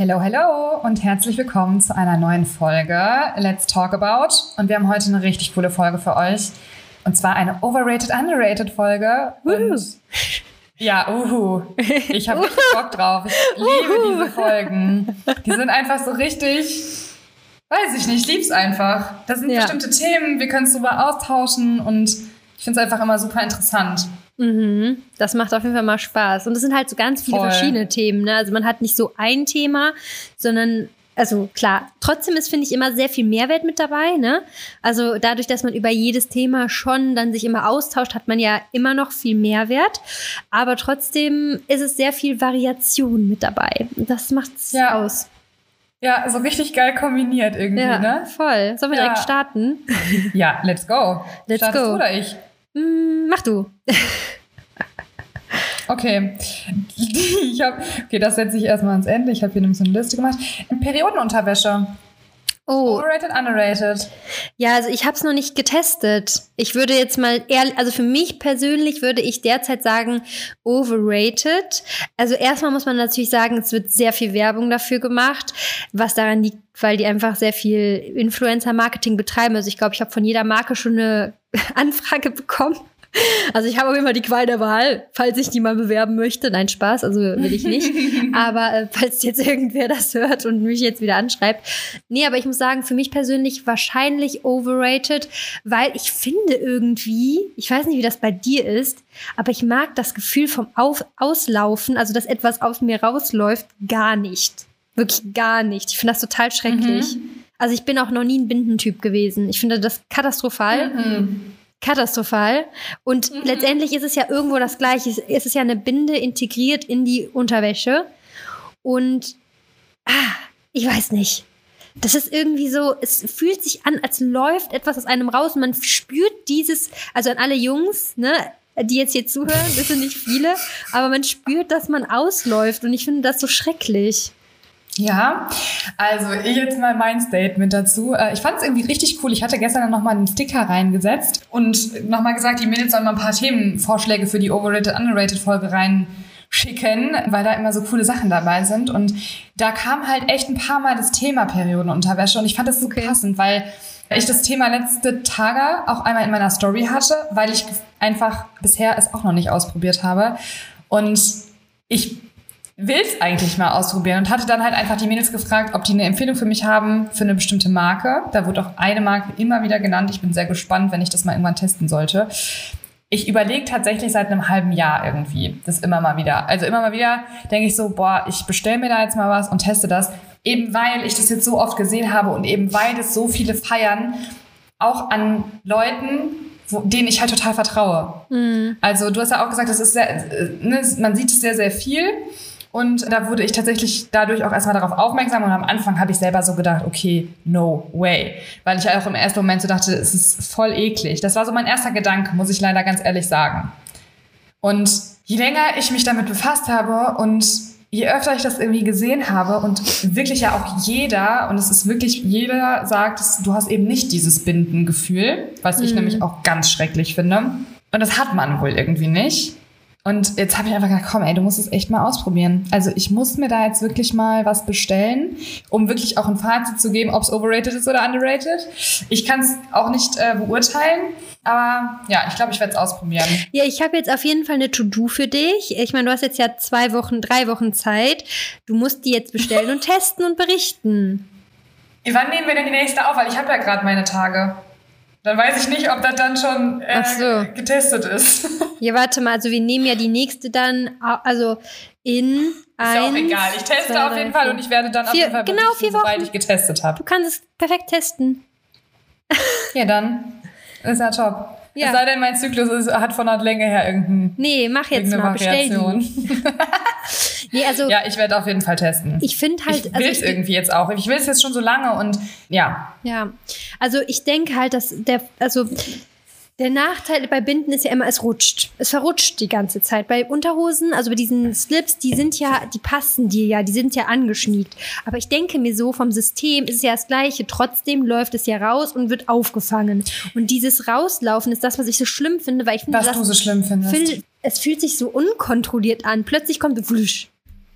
Hello, hello und herzlich willkommen zu einer neuen Folge Let's Talk About. Und wir haben heute eine richtig coole Folge für euch. Und zwar eine Overrated, Underrated Folge. Und ja, uhu. Ich habe richtig Bock drauf. Ich liebe diese Folgen. Die sind einfach so richtig, weiß ich nicht, ich lieb's einfach. Das sind Ja. bestimmte Themen, wir können es darüber austauschen und ich finde es einfach immer super interessant. Mhm. Das macht auf jeden Fall mal Spaß. Und es sind halt so ganz viele Voll. verschiedene Themen. Ne? Also man hat nicht so ein Thema, sondern, also klar, trotzdem ist, finde ich, immer sehr viel Mehrwert mit dabei. Ne? Also dadurch, dass man über jedes Thema schon dann sich immer austauscht, hat man ja immer noch viel Mehrwert. Aber trotzdem ist es sehr viel Variation mit dabei. Das macht es Ja. aus. Ja, so richtig geil kombiniert irgendwie, Ja, ne? voll. Sollen wir Ja. direkt starten? Ja, let's go. Let's Startest go. du oder ich? Hm, mach du. Okay. Ich hab, okay, das setze ich erstmal ans Ende. Ich habe hier nämlich so eine Liste gemacht. Periodenunterwäsche. Oh, Overrated, underrated. Ja, also ich habe es noch nicht getestet. Ich würde jetzt mal ehrlich, also für mich persönlich würde ich derzeit sagen overrated. Also erstmal muss man natürlich sagen, es wird sehr viel Werbung dafür gemacht, was daran liegt, weil die einfach sehr viel Influencer-Marketing betreiben. Also ich glaube, ich habe von jeder Marke schon eine Anfrage bekommen. Also ich habe auch immer die Qual der Wahl, falls ich die mal bewerben möchte. Nein, Spaß, also will ich nicht. aber äh, falls jetzt irgendwer das hört und mich jetzt wieder anschreibt. Nee, aber ich muss sagen, für mich persönlich wahrscheinlich overrated, weil ich finde irgendwie, ich weiß nicht, wie das bei dir ist, aber ich mag das Gefühl vom Auf Auslaufen, also dass etwas aus mir rausläuft, gar nicht. Wirklich gar nicht. Ich finde das total schrecklich. Also ich bin auch noch nie ein Bindentyp gewesen. Ich finde das katastrophal. Mhm. Katastrophal. Und letztendlich ist es ja irgendwo das Gleiche. Es ist ja eine Binde integriert in die Unterwäsche. Und ah, ich weiß nicht. Das ist irgendwie so, es fühlt sich an, als läuft etwas aus einem raus und man spürt dieses, also an alle Jungs, ne, die jetzt hier zuhören, das sind nicht viele, aber man spürt, dass man ausläuft und ich finde das so schrecklich. Ja, also ich jetzt mal mein Statement dazu. Äh, Ich fand es irgendwie richtig cool. Ich hatte gestern dann nochmal einen Sticker reingesetzt und nochmal gesagt, die Mädels sollen mal ein paar Themenvorschläge für die Overrated, Underrated Folge reinschicken, weil da immer so coole Sachen dabei sind. Und da kam halt echt ein paar Mal das Thema Periodenunterwäsche und ich fand das so Okay. passend, weil ich das Thema letzte Tage auch einmal in meiner Story hatte, weil ich einfach bisher es auch noch nicht ausprobiert habe. Und ich will es eigentlich mal ausprobieren und hatte dann halt einfach die Mädels gefragt, ob die eine Empfehlung für mich haben für eine bestimmte Marke. Da wurde auch eine Marke immer wieder genannt. Ich bin sehr gespannt, wenn ich das mal irgendwann testen sollte. Ich überlege tatsächlich seit einem halben Jahr irgendwie das immer mal wieder. Also immer mal wieder denke ich so, boah, ich bestelle mir da jetzt mal was und teste das. Eben weil ich das jetzt so oft gesehen habe und eben weil es so viele feiern, auch an Leuten, wo, denen ich halt total vertraue. Also du hast ja auch gesagt, das ist sehr, äh, ne, man sieht es sehr, sehr viel. Und da wurde ich tatsächlich dadurch auch erstmal darauf aufmerksam und am Anfang habe ich selber so gedacht, okay, no way. Weil ich ja auch im ersten Moment so dachte, es ist voll eklig. Das war so mein erster Gedanke, muss ich leider ganz ehrlich sagen. Und je länger ich mich damit befasst habe und je öfter ich das irgendwie gesehen habe und wirklich ja auch jeder, und es ist wirklich, jeder sagt, du hast eben nicht dieses Bindengefühl, was ich nämlich auch ganz schrecklich finde. Und das hat man wohl irgendwie nicht. Und jetzt habe ich einfach gedacht, komm, ey, du musst es echt mal ausprobieren. Also ich muss mir da jetzt wirklich mal was bestellen, um wirklich auch ein Fazit zu geben, ob es overrated ist oder underrated. Ich kann es auch nicht äh, beurteilen, aber ja, ich glaube, ich werde es ausprobieren. Ja, ich habe jetzt auf jeden Fall eine To-Do für dich. Ich meine, du hast jetzt ja zwei Wochen, drei Wochen Zeit. Du musst die jetzt bestellen und testen und berichten. Wann nehmen wir denn die nächste auf? Weil ich habe ja gerade meine Tage. Dann weiß ich nicht, ob das dann schon äh, so. getestet ist. ist Ja, warte mal, also wir nehmen ja die nächste dann, also in ja auch egal. Ich teste zwei, auf jeden Fall vier. und ich werde dann auf Vier- jeden Fall genau, vier sobald Wochen. ich getestet habe. Du kannst es perfekt testen. Ja, dann ist ja top. Ja. Es sei denn, mein Zyklus ist, hat von der Länge her irgendein, Nee, mach jetzt mal, Variation. Nee, also Ja, ich werde auf jeden Fall testen. ich finde halt, ich will also es ich, irgendwie jetzt auch. Ich will es jetzt schon so lange und ja. Ja, also ich denke halt, dass der, also der Nachteil bei Binden ist ja immer, es rutscht. Es verrutscht die ganze Zeit. Bei Unterhosen, also bei diesen Slips, die sind ja, die passen dir ja, die sind ja angeschmiegt. Aber ich denke mir so, vom System ist es ja das Gleiche. Trotzdem läuft es ja raus und wird aufgefangen. Und dieses Rauslaufen ist das, was ich so schlimm finde, weil ich finde, Was das du so schlimm findest. fühl- es fühlt sich so unkontrolliert an. Plötzlich kommt Wusch.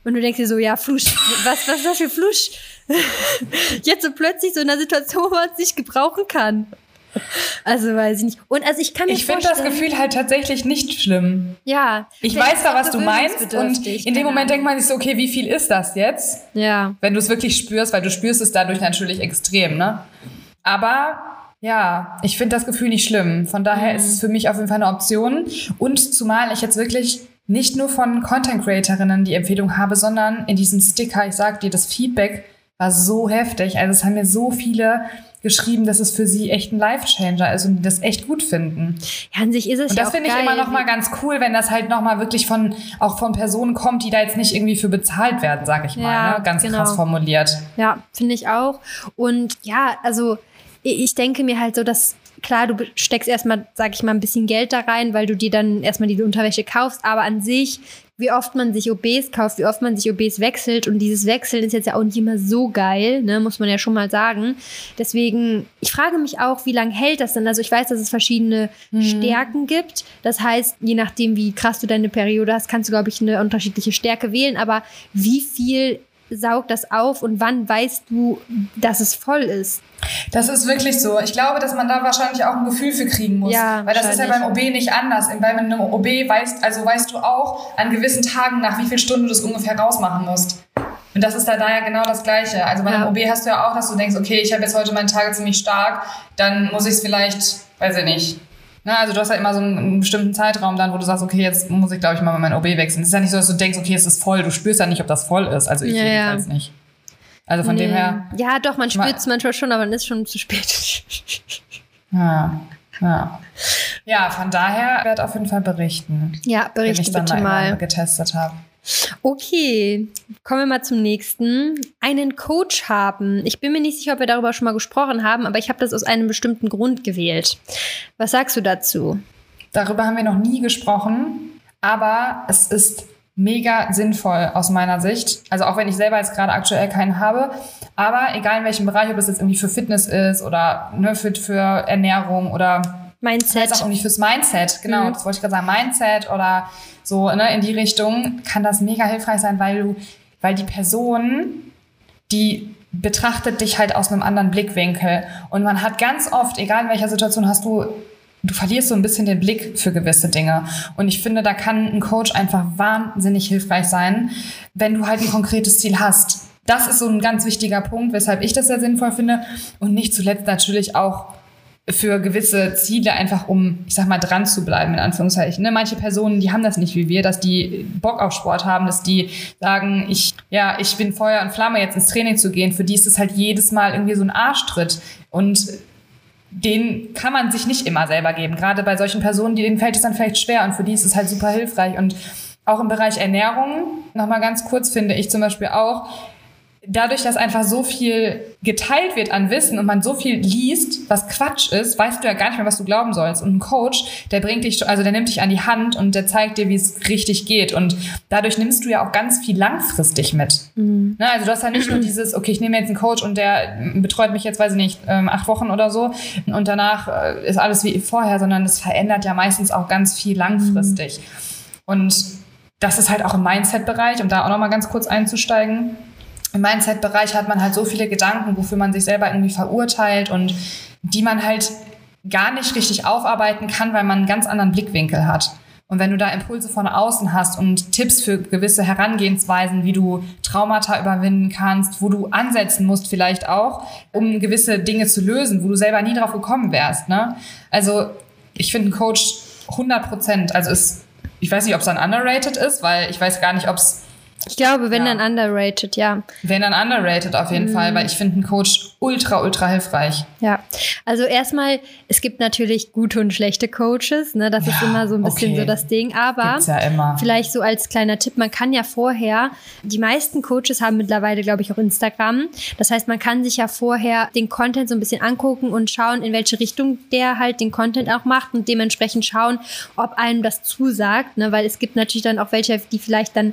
Und du denkst dir so, ja, Flusch, was, was ist das für Flusch? Jetzt so plötzlich so in einer Situation, wo man es nicht gebrauchen kann. Also weiß ich nicht. Und also ich kann mir Ich finde das Gefühl halt tatsächlich nicht schlimm. Ja. Ich weiß da, was du meinst. Und in dem Moment denkt man sich so, okay, wie viel ist das jetzt? Ja. Wenn du es wirklich spürst, weil du spürst es dadurch natürlich extrem, ne? Aber ja, ich finde das Gefühl nicht schlimm. Von daher ist es für mich auf jeden Fall eine Option. Und zumal ich jetzt wirklich nicht nur von Content Creatorinnen die Empfehlung habe, sondern in diesem Sticker, ich sag dir, das Feedback war so heftig. Also es haben mir so viele geschrieben, dass es für sie echt ein Life-Changer ist und die das echt gut finden. Ja, an sich ist es Und ja das finde ich immer noch mal ganz cool, wenn das halt noch mal wirklich von auch von Personen kommt, die da jetzt nicht irgendwie für bezahlt werden, sag ich mal, Ja, ne? ganz genau. krass formuliert. Ja, finde ich auch. Und ja, also ich denke mir halt so, dass klar, du steckst erstmal, sag ich mal, ein bisschen Geld da rein, weil du dir dann erstmal diese Unterwäsche kaufst, aber an sich, wie oft man sich OBs kauft, wie oft man sich OBs wechselt und dieses Wechseln ist jetzt ja auch nicht immer so geil, ne, muss man ja schon mal sagen. Deswegen, ich frage mich auch, wie lange hält das denn? Also ich weiß, dass es verschiedene Stärken gibt. Das heißt, je nachdem, wie krass du deine Periode hast, kannst du, glaube ich, eine unterschiedliche Stärke wählen. Aber wie viel saugt das auf und wann weißt du, dass es voll ist? Das ist wirklich so. Ich glaube, dass man da wahrscheinlich auch ein Gefühl für kriegen muss. Ja, Weil das ist ja beim. OB nicht anders. Bei einem OB weißt, also weißt du auch an gewissen Tagen, nach wie viel Stunden du das ungefähr rausmachen musst. Und das ist da, ja genau das Gleiche. Also bei einem Ja. OB hast du ja auch, dass du denkst, okay, ich habe jetzt heute meine Tage ziemlich stark, dann muss ich es vielleicht, weiß ich nicht. Na, also du hast ja immer so einen, bestimmten Zeitraum dann, wo du sagst, okay, jetzt muss ich, glaube ich, mal mein OB wechseln. Es ist ja nicht so, dass du denkst, okay, es ist voll. Du spürst ja nicht, ob das voll ist. Also ich Ja, ja. jedenfalls nicht. Also von dem Nee. her, Ja, doch, man spürt es manchmal schon, aber dann ist schon zu spät. Ja, ja. Ja, von daher werde auf jeden Fall berichten, ja, wenn berichte ich dann bitte mal. getestet habe. Okay, kommen wir mal zum nächsten. Einen Coach haben. Ich bin mir nicht sicher, ob wir darüber schon mal gesprochen haben, aber ich habe das aus einem bestimmten Grund gewählt. Was sagst du dazu? Darüber haben wir noch nie gesprochen, aber es ist mega sinnvoll aus meiner Sicht. Also auch wenn ich selber jetzt gerade aktuell keinen habe, aber egal in welchem Bereich, ob es jetzt irgendwie für Fitness ist oder ne, für, für Ernährung oder Mindset. Vielleicht auch irgendwie fürs Mindset, genau, Mhm. das wollte ich gerade sagen, Mindset oder so ne, in die Richtung, kann das mega hilfreich sein, weil du, weil die Person, die betrachtet dich halt aus einem anderen Blickwinkel. Und man hat ganz oft, egal in welcher Situation, hast du, du verlierst so ein bisschen den Blick für gewisse Dinge. Und ich finde, da kann ein Coach einfach wahnsinnig hilfreich sein, wenn du halt ein konkretes Ziel hast. Das ist so ein ganz wichtiger Punkt, weshalb ich das sehr sinnvoll finde. Und nicht zuletzt natürlich auch für gewisse Ziele einfach, um, ich sag mal, dran zu bleiben, in Anführungszeichen. Ne? Manche Personen, die haben das nicht wie wir, dass die Bock auf Sport haben, dass die sagen, ich, ja, ich bin Feuer und Flamme, jetzt ins Training zu gehen. Für die ist es halt jedes Mal irgendwie so ein Arschtritt. Und den kann man sich nicht immer selber geben. Gerade bei solchen Personen, denen fällt es dann vielleicht schwer und für die ist es halt super hilfreich. Und auch im Bereich Ernährung, nochmal ganz kurz, finde ich zum Beispiel auch, dadurch, dass einfach so viel geteilt wird an Wissen und man so viel liest, was Quatsch ist, weißt du ja gar nicht mehr, was du glauben sollst. Und ein Coach, der bringt dich, also der nimmt dich an die Hand und der zeigt dir, wie es richtig geht. Und dadurch nimmst du ja auch ganz viel langfristig mit. Ne, also du hast ja nicht nur dieses, okay, ich nehme jetzt einen Coach und der betreut mich jetzt, weiß ich nicht, ähm, acht Wochen oder so und danach äh, ist alles wie vorher, sondern es verändert ja meistens auch ganz viel langfristig. Und das ist halt auch im Mindset-Bereich, um da auch nochmal ganz kurz einzusteigen. Im Mindset-Bereich hat man halt so viele Gedanken, wofür man sich selber irgendwie verurteilt und die man halt gar nicht richtig aufarbeiten kann, weil man einen ganz anderen Blickwinkel hat. Und wenn du da Impulse von außen hast und Tipps für gewisse Herangehensweisen, wie du Traumata überwinden kannst, wo du ansetzen musst vielleicht auch, um gewisse Dinge zu lösen, wo du selber nie drauf gekommen wärst. Ne? Also ich finde einen Coach 100 Prozent, also ist, ich weiß nicht, ob es dann underrated ist, weil ich weiß gar nicht, ob es Ich glaube, wenn Ja. dann underrated, ja. wenn dann underrated auf jeden Mhm. Fall, weil ich finde einen Coach ultra, ultra hilfreich. Ja, also erstmal, es gibt natürlich gute und schlechte Coaches, ne? Das ist Ja, immer so ein bisschen okay. so das Ding. Aber ja vielleicht so als kleiner Tipp, man kann ja vorher, die meisten Coaches haben mittlerweile, glaube ich, auch Instagram. Das heißt, man kann sich ja vorher den Content so ein bisschen angucken und schauen, in welche Richtung der halt den Content auch macht und dementsprechend schauen, ob einem das zusagt, ne? Weil es gibt natürlich dann auch welche, die vielleicht dann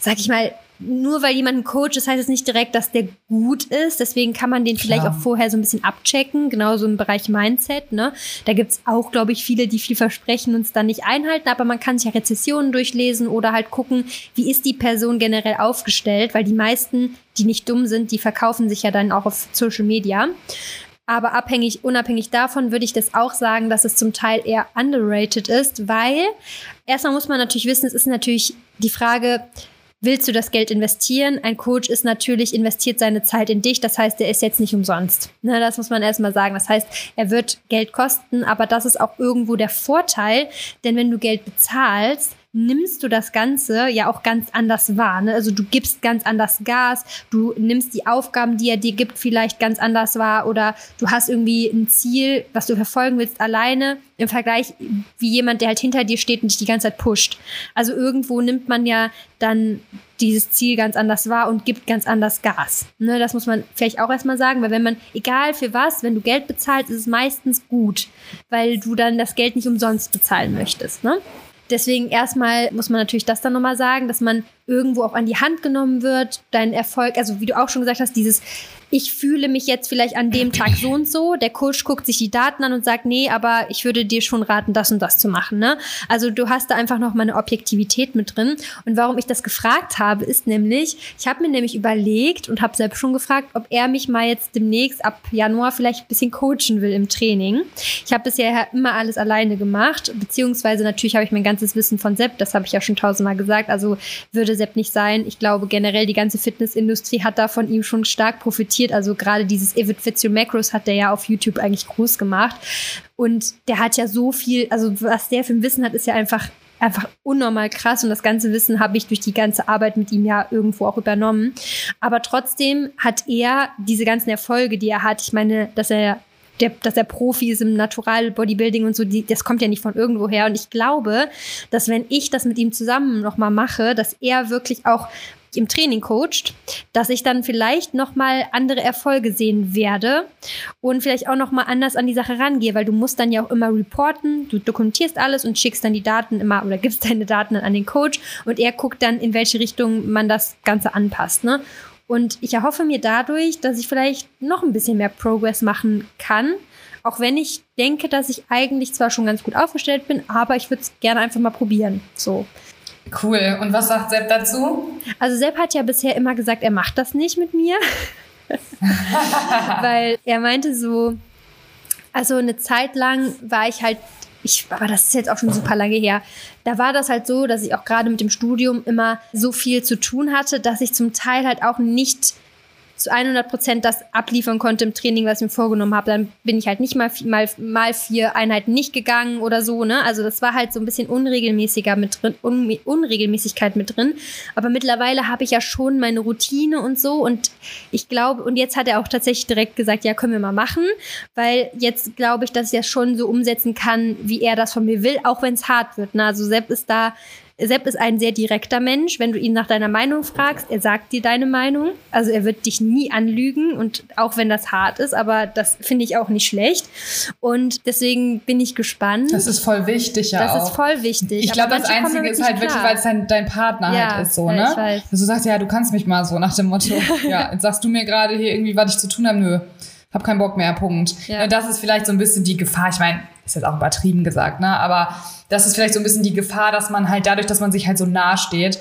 sag ich mal, nur weil jemand ein Coach ist, heißt es nicht direkt, dass der gut ist. Deswegen kann man den vielleicht Klar. auch vorher so ein bisschen abchecken, genauso im Bereich Mindset. Ne? Da gibt's auch, glaube ich, viele, die viel versprechen und es dann nicht einhalten, aber man kann sich ja Rezessionen durchlesen oder halt gucken, wie ist die Person generell aufgestellt, weil die meisten, die nicht dumm sind, die verkaufen sich ja dann auch auf Social Media. Aber abhängig, unabhängig davon würde ich das auch sagen, dass es zum Teil eher underrated ist, weil erstmal muss man natürlich wissen, es ist natürlich die Frage, willst du das Geld investieren? Ein Coach ist natürlich, investiert seine Zeit in dich. Das heißt, er ist jetzt nicht umsonst. Ne, das muss man erstmal sagen. Das heißt, er wird Geld kosten, aber das ist auch irgendwo der Vorteil. Denn wenn du Geld bezahlst, nimmst du das Ganze ja auch ganz anders wahr. Ne? Also du gibst ganz anders Gas, du nimmst die Aufgaben, die er dir gibt, vielleicht ganz anders wahr oder du hast irgendwie ein Ziel, was du verfolgen willst, alleine im Vergleich wie jemand, der halt hinter dir steht und dich die ganze Zeit pusht. Also irgendwo nimmt man ja dann dieses Ziel ganz anders wahr und gibt ganz anders Gas. Ne, das muss man vielleicht auch erstmal sagen, weil wenn man, egal für was, wenn du Geld bezahlst, ist es meistens gut, weil du dann das Geld nicht umsonst bezahlen möchtest. Ne? Deswegen erstmal muss man natürlich das dann nochmal sagen, dass man irgendwo auch an die Hand genommen wird, dein Erfolg, also wie du auch schon gesagt hast, dieses ich fühle mich jetzt vielleicht an dem Tag so und so. Der Coach guckt sich die Daten an und sagt, nee, aber ich würde dir schon raten, das und das zu machen. Ne? Also du hast da einfach noch mal eine Objektivität mit drin. Und warum ich das gefragt habe, ist nämlich, ich habe mir nämlich überlegt und habe selbst schon gefragt, ob er mich mal jetzt demnächst ab Januar vielleicht ein bisschen coachen will im Training. Ich habe bisher immer alles alleine gemacht, beziehungsweise natürlich habe ich mein ganzes Wissen von Sepp, das habe ich ja schon tausendmal gesagt, also würde Sepp nicht sein. Ich glaube generell, die ganze Fitnessindustrie hat da von ihm schon stark profitiert. Also gerade dieses Fits Your Macros hat der ja auf YouTube eigentlich groß gemacht. Und der hat ja so viel, also was der für ein Wissen hat, ist ja einfach einfach unnormal krass und das ganze Wissen habe ich durch die ganze Arbeit mit ihm ja irgendwo auch übernommen. Aber trotzdem hat er diese ganzen Erfolge, die er hat, ich meine, dass er der, dass er Profi ist im Natural Bodybuilding und so, die, das kommt ja nicht von irgendwo her. Und ich glaube, dass wenn ich das mit ihm zusammen nochmal mache, dass er wirklich auch im Training coacht, dass ich dann vielleicht noch mal andere Erfolge sehen werde und vielleicht auch noch mal anders an die Sache rangehe, weil du musst dann ja auch immer reporten, du dokumentierst alles und schickst dann die Daten immer oder gibst deine Daten dann an den Coach und er guckt dann, in welche Richtung man das Ganze anpasst. Ne? Und ich erhoffe mir dadurch, dass ich vielleicht noch ein bisschen mehr Progress machen kann. Auch wenn ich denke, dass ich eigentlich zwar schon ganz gut aufgestellt bin, aber ich würde es gerne einfach mal probieren. So. Cool. Und was sagt Sepp dazu? Also Sepp hat ja bisher immer gesagt, er macht das nicht mit mir. Weil er meinte so, also eine Zeit lang war ich halt, ich, aber das ist jetzt auch schon super lange her. Da war das halt so, dass ich auch gerade mit dem Studium immer so viel zu tun hatte, dass ich zum Teil halt auch nicht zu 100 Prozent das abliefern konnte im Training, was ich mir vorgenommen habe. Dann bin ich halt nicht mal, mal, mal vier Einheiten nicht gegangen oder so. Ne? Also das war halt so ein bisschen unregelmäßiger mit drin, Un Unregelmäßigkeit mit drin. Aber mittlerweile habe ich ja schon meine Routine und so. Und ich glaube, und jetzt hat er auch tatsächlich direkt gesagt, ja, können wir mal machen. Weil jetzt glaube ich, dass ich das schon so umsetzen kann, wie er das von mir will, auch wenn es hart wird. Ne? Also Sepp ist da Sepp ist ein sehr direkter Mensch. Wenn du ihn nach deiner Meinung fragst, er sagt dir deine Meinung. Also er wird dich nie anlügen und auch wenn das hart ist, aber das finde ich auch nicht schlecht. Und deswegen bin ich gespannt. Das ist voll wichtig, ja. Das auch. ist voll wichtig. Ich glaube, das Einzige ist halt wirklich, weil es dein, dein Partner Ja, halt ist, so, ne? ich weiß. Dass du sagst, ja, du kannst mich mal so nach dem Motto, ja, jetzt sagst du mir gerade hier irgendwie, was ich zu tun habe, nö. Hab keinen Bock mehr, Punkt. Ja. Das ist vielleicht so ein bisschen die Gefahr. Ich meine, ist jetzt auch übertrieben gesagt, ne? Aber das ist vielleicht so ein bisschen die Gefahr, dass man halt dadurch, dass man sich halt so nah steht,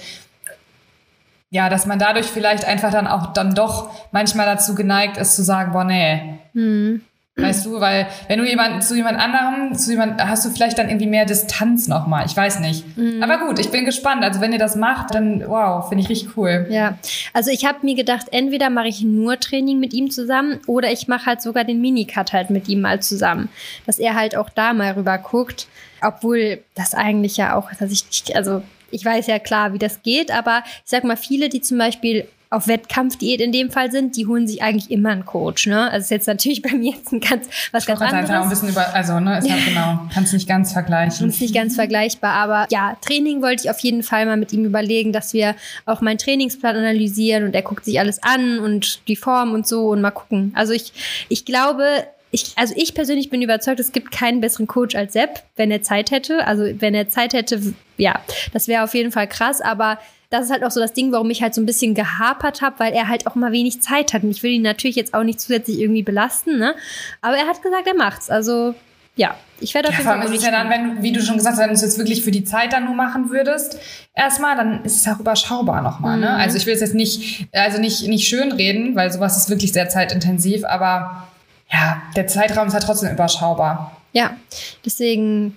ja, dass man dadurch vielleicht einfach dann auch dann doch manchmal dazu geneigt ist zu sagen, boah, nee. Hm. Weißt du, weil wenn du jemand zu jemand anderem, zu jemand, hast du vielleicht dann irgendwie mehr Distanz nochmal. Ich weiß nicht. Mhm. Aber gut, ich bin gespannt. Also wenn ihr das macht, dann wow, finde ich richtig cool. Ja, also ich habe mir gedacht, entweder mache ich nur Training mit ihm zusammen oder ich mache halt sogar den Minicut halt mit ihm mal zusammen, dass er halt auch da mal rüber guckt, obwohl das eigentlich ja auch, dass ich, also ich weiß ja klar, wie das geht, aber ich sag mal, viele, die zum Beispiel auf Wettkampfdiät in dem Fall sind, die holen sich eigentlich immer einen Coach, ne? Also ist jetzt natürlich bei mir jetzt ein ganz, was ganz Kannst einfach auch ein anderes. bisschen über, also ne, ist halt genau, kannst nicht ganz vergleichen. Ist nicht ganz vergleichbar, aber ja, Training wollte ich auf jeden Fall mal mit ihm überlegen, dass wir auch meinen Trainingsplan analysieren und er guckt sich alles an und die Form und so und mal gucken. Also ich, ich glaube, ich, also ich persönlich bin überzeugt, es gibt keinen besseren Coach als Sepp, wenn er Zeit hätte. Also wenn er Zeit hätte, ja, das wäre auf jeden Fall krass, aber das ist halt auch so das Ding, warum ich halt so ein bisschen gehapert habe, weil er halt auch mal wenig Zeit hat. Und ich will ihn natürlich jetzt auch nicht zusätzlich irgendwie belasten, ne? Aber er hat gesagt, er macht's. Also ja, ich werde auf Ja, jeden vor Fall. ist es ja dann, wenn, du- wie du schon gesagt hast, wenn du es jetzt wirklich für die Zeit dann nur machen würdest, erstmal, dann ist es auch überschaubar nochmal. Ne? Mhm. Also ich will es jetzt nicht, also nicht, nicht schön reden, weil sowas ist wirklich sehr zeitintensiv, aber ja, der Zeitraum ist halt trotzdem überschaubar. Ja, deswegen,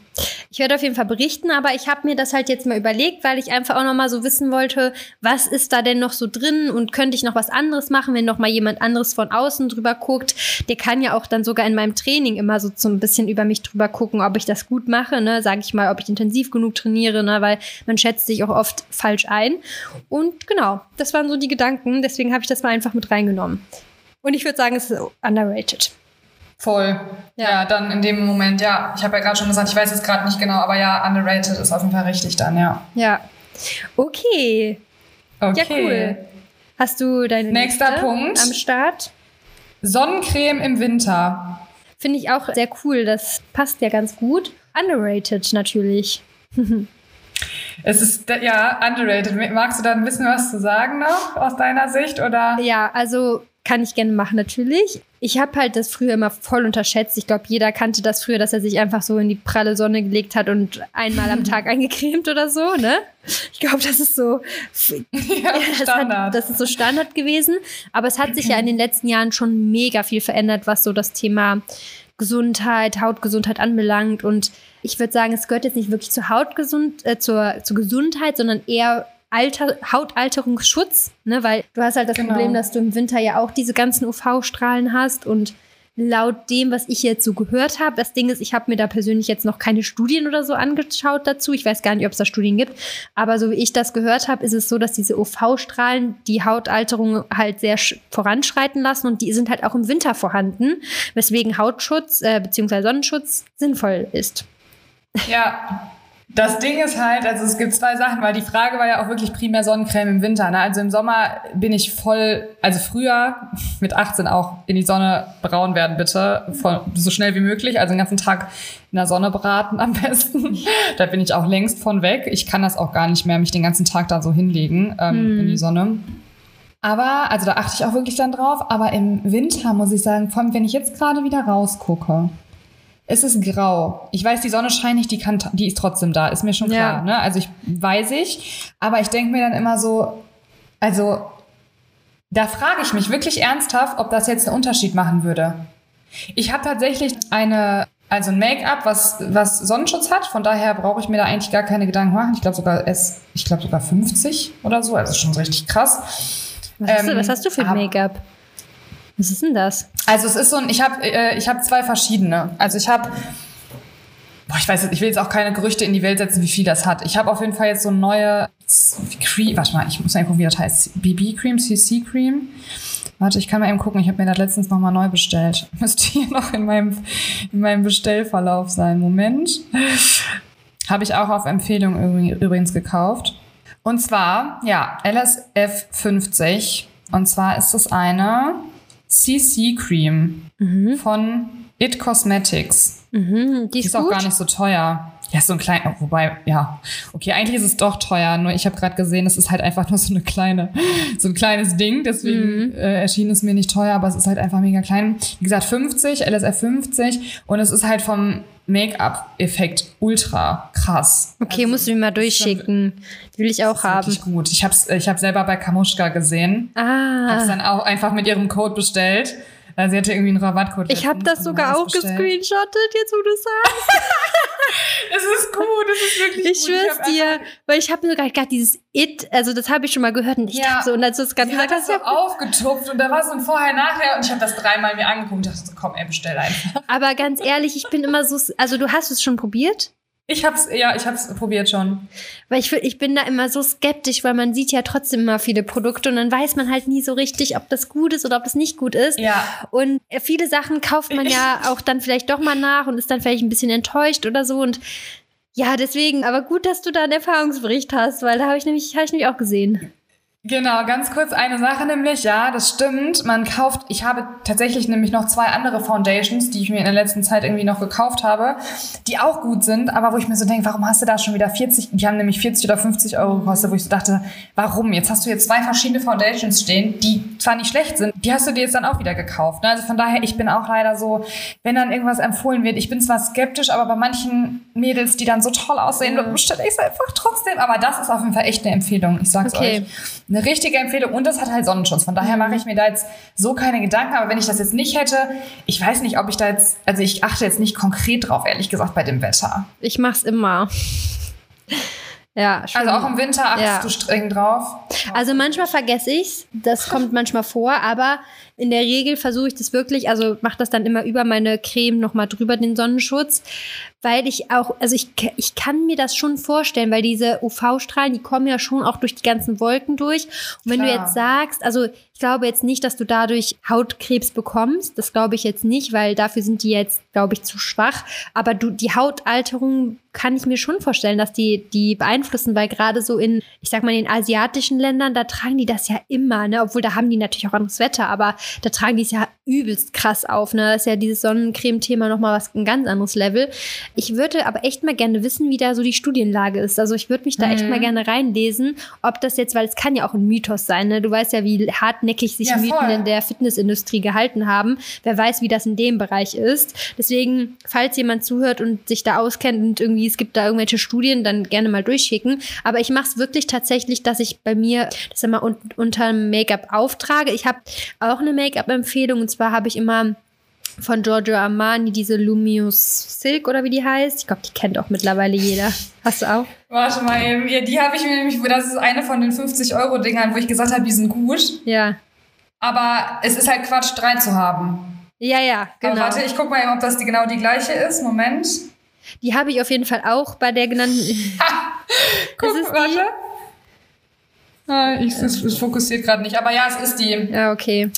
ich werde auf jeden Fall berichten, aber ich habe mir das halt jetzt mal überlegt, weil ich einfach auch noch mal so wissen wollte, was ist da denn noch so drin und könnte ich noch was anderes machen, wenn noch mal jemand anderes von außen drüber guckt. Der kann ja auch dann sogar in meinem Training immer so, so ein bisschen über mich drüber gucken, ob ich das gut mache, ne, sage ich mal, ob ich intensiv genug trainiere, ne, weil man schätzt sich auch oft falsch ein. Und genau, das waren so die Gedanken, deswegen habe ich das mal einfach mit reingenommen. Und ich würde sagen, es ist underrated. Voll. Ja, dann in dem Moment, ja. Ich habe ja gerade schon gesagt, ich weiß es gerade nicht genau, aber ja, underrated ist auf jeden Fall richtig dann, ja. Ja. Okay. Okay. Ja, cool. Hast du deine Nächster nächste Punkt. am Start? Sonnencreme im Winter. Finde ich auch sehr cool. Das passt ja ganz gut. Underrated natürlich. Es ist, ja, underrated. Magst du da ein bisschen was zu sagen noch aus deiner Sicht oder? Ja, also kann ich gerne machen natürlich. Ich habe halt das früher immer voll unterschätzt. Ich glaube, jeder kannte das früher, dass er sich einfach so in die pralle Sonne gelegt hat und einmal am Tag eingecremt oder so, ne? Ich glaube, das ist so Ja, das, Standard. hat, das ist so Standard gewesen. Aber es hat sich ja in den letzten Jahren schon mega viel verändert, was so das Thema Gesundheit, Hautgesundheit anbelangt. Und ich würde sagen, es gehört jetzt nicht wirklich zur Hautgesund, äh, zur, zur Gesundheit, sondern eher Alter, Hautalterungsschutz, ne? Weil du hast halt das Genau. Problem, dass du im Winter ja auch diese ganzen UV-Strahlen hast und laut dem, was ich jetzt so gehört habe, das Ding ist, ich habe mir da persönlich jetzt noch keine Studien oder so angeschaut dazu. Ich weiß gar nicht, ob es da Studien gibt. Aber so wie ich das gehört habe, ist es so, dass diese UV-Strahlen die Hautalterung halt sehr sch- voranschreiten lassen und die sind halt auch im Winter vorhanden, weswegen Hautschutz äh, bzw. Sonnenschutz sinnvoll ist. Ja, das Ding ist halt, also es gibt zwei Sachen, weil die Frage war ja auch wirklich primär Sonnencreme im Winter. Ne? Also im Sommer bin ich voll, also früher mit 18 auch in die Sonne braun werden, bitte, voll, so schnell wie möglich. Also den ganzen Tag in der Sonne braten am besten. da bin ich auch längst von weg. Ich kann das auch gar nicht mehr, mich den ganzen Tag da so hinlegen ähm, in die Sonne. Aber, also da achte ich auch wirklich dann drauf. Aber im Winter muss ich sagen, vor allem wenn ich jetzt gerade wieder rausgucke, es ist grau. Ich weiß, die Sonne scheint nicht, die, kann, die ist trotzdem da, ist mir schon klar. Ja. Ne? Also ich weiß ich, aber ich denke mir dann immer so, also da frage ich mich wirklich ernsthaft, ob das jetzt einen Unterschied machen würde. Ich habe tatsächlich eine, also ein Make-up, was, was Sonnenschutz hat, von daher brauche ich mir da eigentlich gar keine Gedanken machen. Ich glaube sogar es, ich glaube sogar 50 oder so, also schon so richtig krass. Was, hast, du, Ähm, was hast du für Make-up? Was ist denn das? Also es ist so ein, ich habe äh, habe zwei verschiedene. Also ich habe Boah, ich weiß jetzt, ich will jetzt auch keine Gerüchte in die Welt setzen, wie viel das hat. Ich habe auf jeden Fall jetzt so eine neue Cream, warte mal, ich muss mal gucken, wie das heißt. BB Cream, CC Cream. Warte, ich kann mal eben gucken, ich habe mir das letztens nochmal neu bestellt. Müsste hier noch in meinem, in meinem Bestellverlauf sein. Moment. Habe ich auch auf Empfehlung übrig- übrigens gekauft. Und zwar, ja, LSF 50. Und zwar ist es eine CC Cream von It Cosmetics. Mhm, die ist, ist auch gar nicht so teuer. Ja, so ein kleiner, wobei, ja, okay, eigentlich ist es doch teuer, nur ich habe gerade gesehen, es ist halt einfach nur so eine kleine, so ein kleines Ding, deswegen Mhm. äh, erschien es mir nicht teuer, aber es ist halt einfach mega klein. Wie gesagt, 50, LSF 50 und es ist halt vom Make-up-Effekt ultra krass. Okay, musst du mir mal durchschicken. Die will ich auch Ist haben. Wirklich gut. Ich habe ich hab selber bei Kamuschka gesehen. Hab's Ah, dann auch einfach mit ihrem Code bestellt. Äh, Sie hatte irgendwie einen Rabattcode. ich habe das sogar auch gescreenshottet, jetzt wo du sagst. Es ist gut, es ist wirklich Ich gut. schwör's hab dir, weil ich habe sogar gerade dieses It, also das habe ich schon mal gehört und ich Ja. dachte so, und als du es gerade gesagt hast, so ja, aufgetupft und da war so ein Vorher-Nachher und ich habe das dreimal mir angeguckt und dachte so, komm, ey, bestell einfach. aber ganz ehrlich, ich bin immer so, also du hast es schon probiert? Ich hab's, ja, ich hab's probiert schon. Weil ich, ich bin da immer so skeptisch, weil man sieht ja trotzdem immer viele Produkte und dann weiß man halt nie so richtig, ob das gut ist oder ob das nicht gut ist. Ja. Und äh, viele Sachen kauft man ja auch dann vielleicht doch mal nach und ist dann vielleicht ein bisschen enttäuscht oder so. Und ja, deswegen, aber gut, dass du da einen Erfahrungsbericht hast, weil da habe ich nämlich, habe ich nämlich auch gesehen. Genau, ganz kurz eine Sache nämlich, ja, das stimmt. Man kauft, ich habe tatsächlich nämlich noch zwei andere Foundations, die ich mir in der letzten Zeit irgendwie noch gekauft habe, die auch gut sind, aber wo ich mir so denke, warum hast du da schon wieder 40, die haben nämlich 40 oder 50 Euro gekostet, wo ich so dachte, warum? Jetzt hast du jetzt zwei verschiedene Foundations stehen, die zwar nicht schlecht sind, die hast du dir jetzt dann auch wieder gekauft. Ne? Also von daher, ich bin auch leider so, wenn dann irgendwas empfohlen wird, ich bin zwar skeptisch, aber bei manchen Mädels, die dann so toll aussehen, bestelle ich es einfach trotzdem. Aber das ist auf jeden Fall echt eine Empfehlung, ich sag's Okay. euch eine richtige Empfehlung und das hat halt Sonnenschutz. Von daher mache ich mir da jetzt so keine Gedanken. Aber wenn ich das jetzt nicht hätte, ich weiß nicht, ob ich da jetzt, also ich achte jetzt nicht konkret drauf, ehrlich gesagt, bei dem Wetter. Ich mach's immer. Ja, schon. Also auch im Winter achtest Ja. du streng drauf. Also manchmal vergesse ich's, das kommt manchmal vor, aber in der Regel versuche ich das wirklich, also mache das dann immer über meine Creme nochmal drüber, den Sonnenschutz, weil ich auch, also ich, ich kann mir das schon vorstellen, weil diese UV-Strahlen, die kommen ja schon auch durch die ganzen Wolken durch. Und wenn du Klar. jetzt sagst, also ich glaube jetzt nicht, dass du dadurch Hautkrebs bekommst, das glaube ich jetzt nicht, weil dafür sind die jetzt, glaube ich, zu schwach. Aber du, die Hautalterung kann ich mir schon vorstellen, dass die, die beeinflussen, weil gerade so in, ich sag mal, in den asiatischen Ländern, da tragen die das ja immer, ne? Obwohl da haben die natürlich auch anderes Wetter, aber da tragen die es ja übelst krass auf, ne? Das ist ja dieses Sonnencreme-Thema nochmal was ein ganz anderes Level. Ich würde aber echt mal gerne wissen, wie da so die Studienlage ist. Also ich würde mich da echt mal gerne reinlesen, ob das jetzt, weil es kann ja auch ein Mythos sein, ne? Du weißt ja, wie hartnäckig sich Ja, Mythen voll. in der Fitnessindustrie gehalten haben. Wer weiß, wie das in dem Bereich ist. Deswegen, falls jemand zuhört und sich da auskennt und irgendwie es gibt da irgendwelche Studien, dann gerne mal durchschicken. Aber ich mache es wirklich tatsächlich, dass ich bei mir das immer un unter Make-up auftrage. Ich habe auch eine Make-up-Empfehlung und zwar habe ich immer von Giorgio Armani diese Lumious Silk oder wie die heißt. Ich glaube, die kennt auch mittlerweile jeder. Hast du auch? Warte mal eben. Ja, die habe ich mir nämlich, das ist eine von den 50-Euro-Dingern, wo ich gesagt habe, die sind gut. Ja. Aber es ist halt Quatsch, drei zu haben. Ja, ja, genau. Aber warte, ich guck mal eben, ob das die, genau die gleiche ist. Moment. Die habe ich auf jeden Fall auch bei der genannten. Guck, ist die? warte. Ah, ich, es, es fokussiert gerade nicht. Aber ja, es ist die. Ja, okay.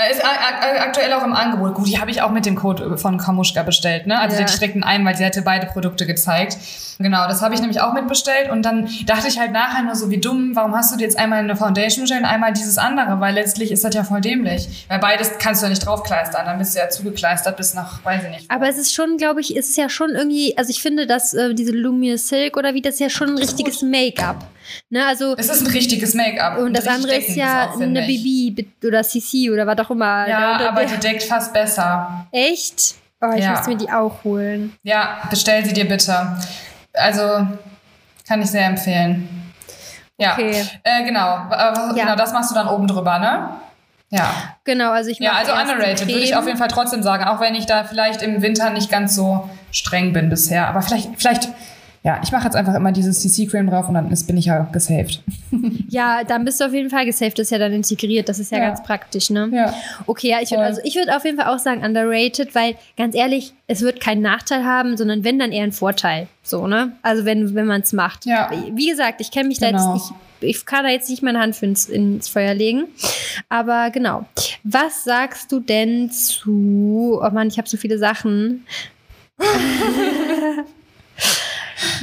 Äh, Ist aktuell auch im Angebot. Gut, die habe ich auch mit dem Code von Kamuschka bestellt, ne? Also Ja. die direkt in einem, weil sie hätte beide Produkte gezeigt. Genau, das habe ich nämlich auch mitbestellt und dann dachte ich halt nachher nur so, wie dumm, warum hast du dir jetzt einmal eine Foundation bestellt und einmal dieses andere? Weil letztlich ist das ja voll dämlich. Weil beides kannst du ja nicht draufkleistern, dann bist du ja zugekleistert bis nach, weiß ich nicht. Aber es ist schon, glaube ich, es ist ja schon irgendwie, also ich finde, dass äh, diese Lumious Silk oder wie, das ist ja schon ein richtiges Make-up. Ne, also, es ist ein richtiges Make-up. und das andere ist ja eine ich. BB oder CC oder was auch immer. Ja, Der- aber die deckt fast besser. Echt? Oh, ich Ja. muss mir die auch holen. Ja, bestell sie dir bitte. Also kann ich sehr empfehlen. Ja, Okay. äh, genau. Aber Ja. Genau, das machst du dann oben drüber, ne? Ja. Genau, also ich Ja, also underrated würde ich auf jeden Fall trotzdem sagen, auch wenn ich da vielleicht im Winter nicht ganz so streng bin bisher. Aber vielleicht, vielleicht, ja, ich mache jetzt einfach immer dieses CC-Creme drauf und dann ist, bin ich ja gesaved. Ja, dann bist du auf jeden Fall gesaved, das ist ja dann integriert, das ist ja, Ja. ganz praktisch, ne? Ja. Okay, ja, ich würde also ich würde auf jeden Fall auch sagen underrated, weil ganz ehrlich, es wird keinen Nachteil haben, sondern wenn dann eher einen Vorteil, so, ne? Also wenn wenn man es macht. Ja. Wie gesagt, ich kenne mich Genau. da jetzt ich ich kann da jetzt nicht meine Hand für ins, ins Feuer legen, aber genau. Was sagst du denn zu Oh Mann, ich habe so viele Sachen.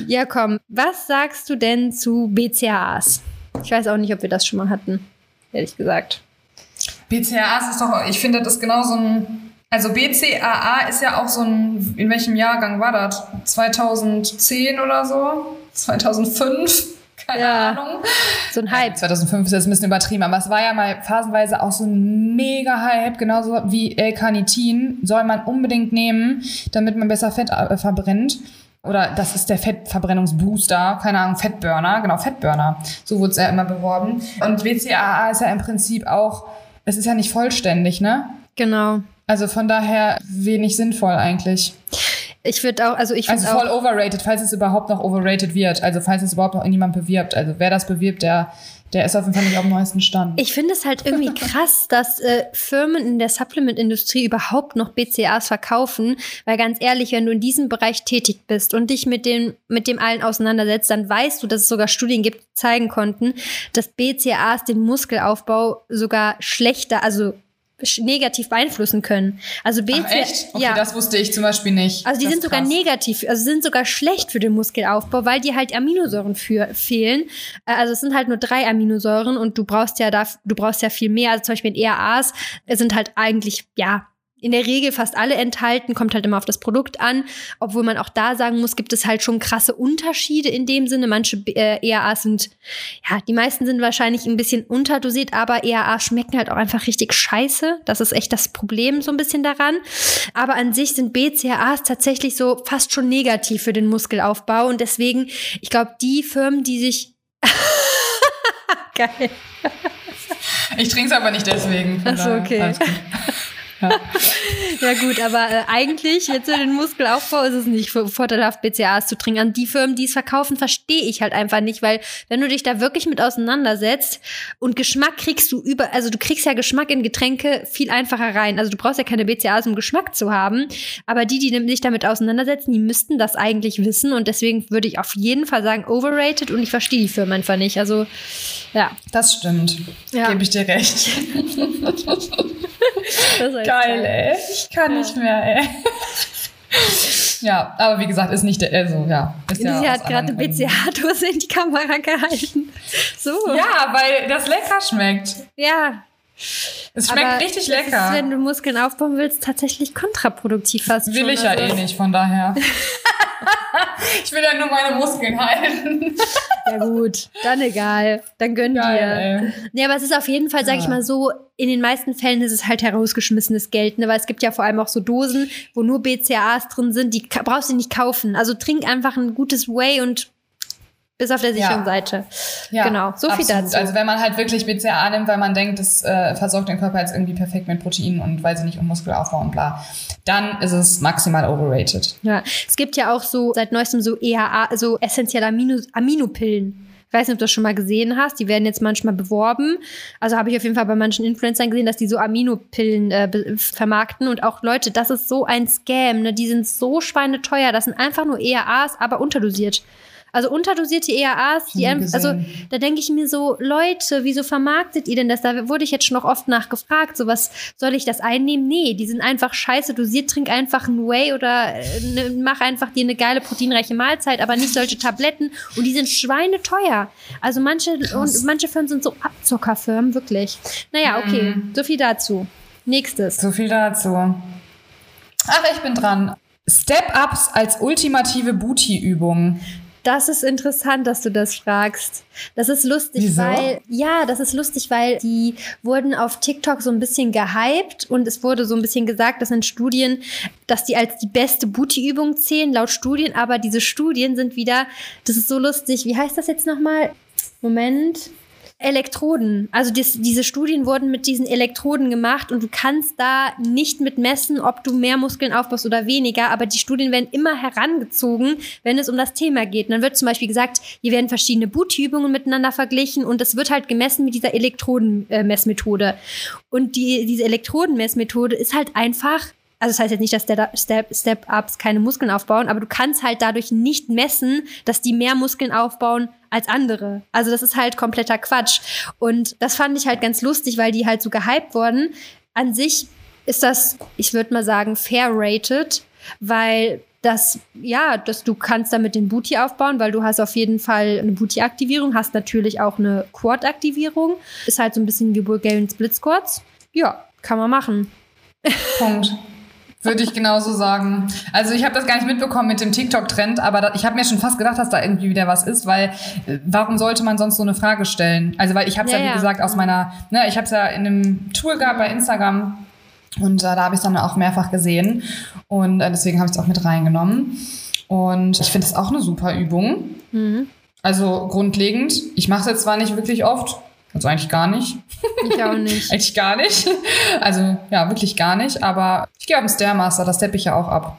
ja, komm, was sagst du denn zu BCAAs? Ich weiß auch nicht, ob wir das schon mal hatten, ehrlich gesagt. BCAAs ist doch, ich finde, das genau so ein, also BCAA ist ja auch so ein, in welchem Jahrgang war das? 2010 oder so? 2005? Keine Ja. Ahnung. So ein Hype. 2005 ist jetzt ein bisschen übertrieben, aber es war ja mal phasenweise auch so ein mega Hype, genauso wie L-Carnitin soll man unbedingt nehmen, damit man besser Fett äh, verbrennt. Oder das ist der Fettverbrennungsbooster, keine Ahnung, Fettburner, genau, Fettburner. So wurde es ja immer beworben. Und BCAA ist ja im Prinzip auch, es ist ja nicht vollständig, ne? Genau. Also von daher wenig sinnvoll eigentlich. Ich würde auch, also ich finde Also voll auch, overrated, falls es überhaupt noch overrated wird. Also falls es überhaupt noch irgendjemand bewirbt. Also wer das bewirbt, der, der ist auf jeden Fall nicht auf dem neuesten Stand. ich finde es halt irgendwie krass, dass äh, Firmen in der Supplement-Industrie überhaupt noch BCAs verkaufen, weil ganz ehrlich, wenn du in diesem Bereich tätig bist und dich mit dem, mit dem allen auseinandersetzt, dann weißt du, dass es sogar Studien gibt, die zeigen konnten, dass BCAs den Muskelaufbau sogar schlechter, also negativ beeinflussen können. Also BCA, Ach, echt? Okay, ja. das wusste ich zum Beispiel nicht. Also die Das sind sogar krass. negativ, also sind sogar schlecht für den Muskelaufbau, weil dir halt Aminosäuren für, fehlen. Äh, Also es sind halt nur drei Aminosäuren und du brauchst ja da, du brauchst ja viel mehr. Also zum Beispiel in ERAs sind halt eigentlich, ja, in der Regel fast alle enthalten, kommt halt immer auf das Produkt an. Obwohl man auch da sagen muss, gibt es halt schon krasse Unterschiede in dem Sinne. Manche äh, ERAs sind, ja, die meisten sind wahrscheinlich ein bisschen unterdosiert, aber ERAs schmecken halt auch einfach richtig scheiße. Das ist echt das Problem so ein bisschen daran. Aber an sich sind BCAAs tatsächlich so fast schon negativ für den Muskelaufbau. Und deswegen, ich glaube, die Firmen, die sich. Geil. Ich trinke es aber nicht deswegen. von Ach so, daher okay. gut. Ja gut, aber äh, eigentlich jetzt für den Muskelaufbau ist es nicht vor- vorteilhaft, BCAAs zu trinken. An die Firmen, die es verkaufen, verstehe ich halt einfach nicht, weil wenn du dich da wirklich mit auseinandersetzt und Geschmack kriegst du über, also du kriegst ja Geschmack in Getränke viel einfacher rein. Also du brauchst ja keine BCAAs, um Geschmack zu haben, aber die, die sich damit auseinandersetzen, die müssten das eigentlich wissen und deswegen würde ich auf jeden Fall sagen overrated und ich verstehe die Firmen einfach nicht. Also ja. Das stimmt. Ja. Gebe ich dir recht. Das Geil, ey. Ich kann nicht mehr, ey. Ja, aber wie gesagt, ist nicht der, also ja. Ist ja Sie aus hat gerade eine. BCA-Dose in die Kamera gehalten. So. Ja, weil das lecker schmeckt. Ja. Es schmeckt aber richtig lecker. Ist, wenn du Muskeln aufbauen willst, tatsächlich kontraproduktiv fast. Will schon. ich ja Also- eh nicht, von daher. ich will ja nur meine Muskeln halten. Ja gut, dann egal. Dann gönn dir. Geil, ey. Nee, aber es ist auf jeden Fall, sag ich Ja. mal so, in den meisten Fällen ist es halt herausgeschmissenes Geld, ne? Weil es gibt ja vor allem auch so Dosen, wo nur BCAAs drin sind, die brauchst du nicht kaufen. Also trink einfach ein gutes Whey und bis auf der sicheren Ja. Seite. Ja, Genau, so viel absolut. dazu. Also wenn man halt wirklich BCAA nimmt, weil man denkt, das äh, versorgt den Körper jetzt irgendwie perfekt mit Proteinen und weiß ich nicht, und Muskelaufbau und bla, dann ist es maximal overrated. Ja, es gibt ja auch so seit neuestem so EHA, so essentielle Amino, Aminopillen. Ich weiß nicht, ob du das schon mal gesehen hast. Die werden jetzt manchmal beworben. Also habe ich auf jeden Fall bei manchen Influencern gesehen, dass die so Aminopillen äh, vermarkten. Und auch Leute, das ist so ein Scam. Ne? Die sind so schweineteuer. Das sind einfach nur EAAs, aber unterdosiert. Also unterdosierte EAAs, die also da denke ich mir so, Leute, wieso vermarktet ihr denn das? Da wurde ich jetzt schon noch oft nachgefragt, so was soll ich das einnehmen? Nee, die sind einfach scheiße dosiert, trink einfach ein Whey oder äh, ne, mach einfach dir eine geile proteinreiche Mahlzeit, aber nicht solche Tabletten und die sind schweineteuer. Also manche und manche Firmen sind so Abzockerfirmen, wirklich. Naja, okay, Mhm. so viel dazu. Nächstes. So viel dazu. Ach, ich bin dran. Step-Ups als ultimative Booty-Übung. Das ist interessant, dass du das fragst. Das ist lustig, Wieso? weil ja, das ist lustig, weil die wurden auf TikTok so ein bisschen gehypt und es wurde so ein bisschen gesagt, das sind Studien, dass die als die beste Booty-Übung zählen laut Studien, aber diese Studien sind wieder, das ist so lustig. Wie heißt das jetzt nochmal? Moment. Elektroden. Also dies, diese Studien wurden mit diesen Elektroden gemacht und du kannst da nicht mit messen, ob du mehr Muskeln aufbaust oder weniger, aber die Studien werden immer herangezogen, wenn es um das Thema geht. Und dann wird zum Beispiel gesagt, hier werden verschiedene Bootübungen miteinander verglichen und es wird halt gemessen mit dieser Elektrodenmessmethode. Und die, diese Elektrodenmessmethode ist halt einfach also das heißt jetzt nicht, dass Step- Step- Step-Ups keine Muskeln aufbauen, aber du kannst halt dadurch nicht messen, dass die mehr Muskeln aufbauen als andere. Also das ist halt kompletter Quatsch. Und das fand ich halt ganz lustig, weil die halt so gehypt wurden. An sich ist das, ich würde mal sagen, fair rated, weil das, ja, dass du kannst damit den Booty aufbauen, weil du hast auf jeden Fall eine Booty-Aktivierung, hast natürlich auch eine Quad-Aktivierung. Ist halt so ein bisschen wie Bulgarian Split Squats. Ja, kann man machen. Punkt. Würde ich genauso sagen. Also ich habe das gar nicht mitbekommen mit dem TikTok-Trend, aber da, ich habe mir schon fast gedacht, dass da irgendwie wieder was ist, weil äh, warum sollte man sonst so eine Frage stellen? Also weil ich habe es ja, Ja, wie gesagt, aus meiner, ne, ich habe es ja in einem Tool gehabt bei Instagram und äh, da habe ich es dann auch mehrfach gesehen und äh, deswegen habe ich es auch mit reingenommen. Und ich finde es auch eine super Übung. Mhm. Also grundlegend, ich mache es jetzt zwar nicht wirklich oft, also eigentlich gar nicht. Ich auch nicht. Eigentlich gar nicht. Also ja, wirklich gar nicht. Aber ich gehe auf den Stairmaster, das steppe ich ja auch ab.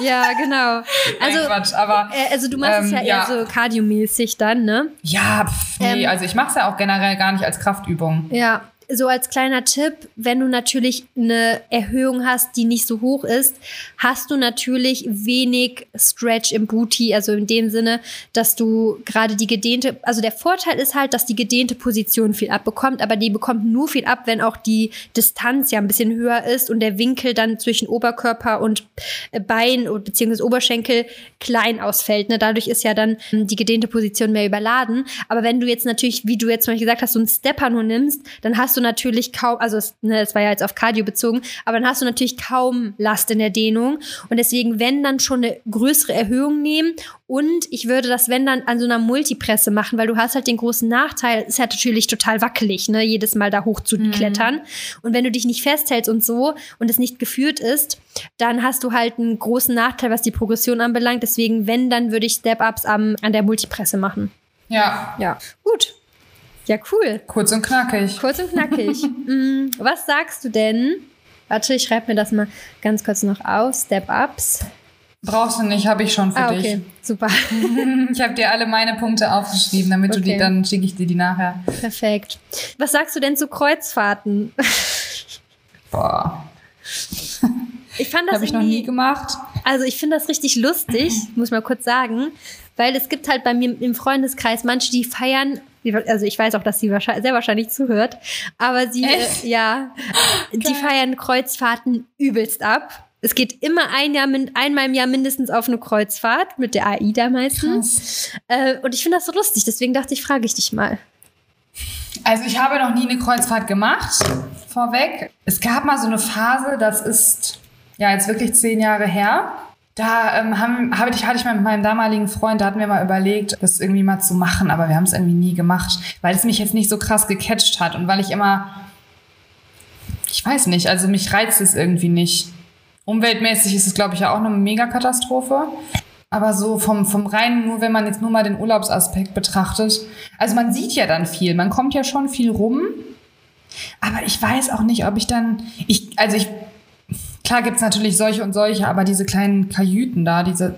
Ja, genau. Also, Nein, Quatsch, aber äh, also du machst es Ähm, ja eher ja. so kardiomäßig dann, ne? ja, pff, nee, Ähm. also ich mache es ja auch generell gar nicht als Kraftübung. Ja. So als kleiner Tipp, wenn du natürlich eine Erhöhung hast, die nicht so hoch ist, hast du natürlich wenig Stretch im Booty, also in dem Sinne, dass du gerade die gedehnte, also der Vorteil ist halt, dass die gedehnte Position viel abbekommt, aber die bekommt nur viel ab, wenn auch die Distanz ja ein bisschen höher ist und der Winkel dann zwischen Oberkörper und äh, Bein bzw. Oberschenkel klein ausfällt. Ne? Dadurch ist ja dann die gedehnte Position mehr überladen. Aber wenn du jetzt natürlich, wie du jetzt zum gesagt hast, so einen Stepper nur nimmst, dann hast du natürlich kaum, also es, ne, das war ja jetzt auf Cardio bezogen, aber dann hast du natürlich kaum Last in der Dehnung. Und deswegen, wenn dann schon eine größere Erhöhung nehmen und ich würde das, wenn dann, an so einer Multipresse machen, weil du hast halt den großen Nachteil, ist ja natürlich total wackelig, ne, jedes Mal da hoch zu mhm. klettern. Und wenn du dich nicht festhältst und so und es nicht geführt ist, dann hast du halt einen großen Nachteil, was die Progression anbelangt. Deswegen, wenn, dann würde ich Step-Ups an der Multipresse machen. Ja. Ja. Ja, cool. Kurz und knackig. Kurz und knackig. mm, was sagst du denn? Warte, ich schreibe mir das mal ganz kurz noch auf. Step-Ups. Brauchst du nicht, habe ich schon für ah, okay. dich. Super. ich habe dir alle meine Punkte aufgeschrieben, damit okay. du die, dann schicke ich dir die nachher. Perfekt. Was sagst du denn zu Kreuzfahrten? Boah. Ich fand das habe ich noch nie gemacht. Also ich finde das richtig lustig, muss ich mal kurz sagen, weil es gibt halt bei mir im Freundeskreis manche, die feiern also ich weiß auch, dass sie wahrscheinlich, sehr wahrscheinlich zuhört, aber sie, äh, ja, die feiern Kreuzfahrten übelst ab. Es geht immer ein Jahr, einmal im Jahr mindestens auf eine Kreuzfahrt mit der AIDA meistens. Äh, und ich finde das so lustig, deswegen dachte ich, frage ich dich mal. Also ich habe noch nie eine Kreuzfahrt gemacht, vorweg. Es gab mal so eine Phase, das ist ja jetzt wirklich zehn Jahre her. Da ähm, haben, hab ich, hatte ich mal mit meinem damaligen Freund, da hatten wir mal überlegt, das irgendwie mal zu machen, aber wir haben es irgendwie nie gemacht, weil es mich jetzt nicht so krass gecatcht hat und weil ich immer, ich weiß nicht, also mich reizt es irgendwie nicht. Umweltmäßig ist es, glaube ich, ja auch eine Megakatastrophe. Aber so vom, vom reinen, nur wenn man jetzt nur mal den Urlaubsaspekt betrachtet. Also man sieht ja dann viel, man kommt ja schon viel rum. Aber ich weiß auch nicht, ob ich dann, ich, also ich Klar gibt es natürlich solche und solche, aber diese kleinen Kajüten da, diese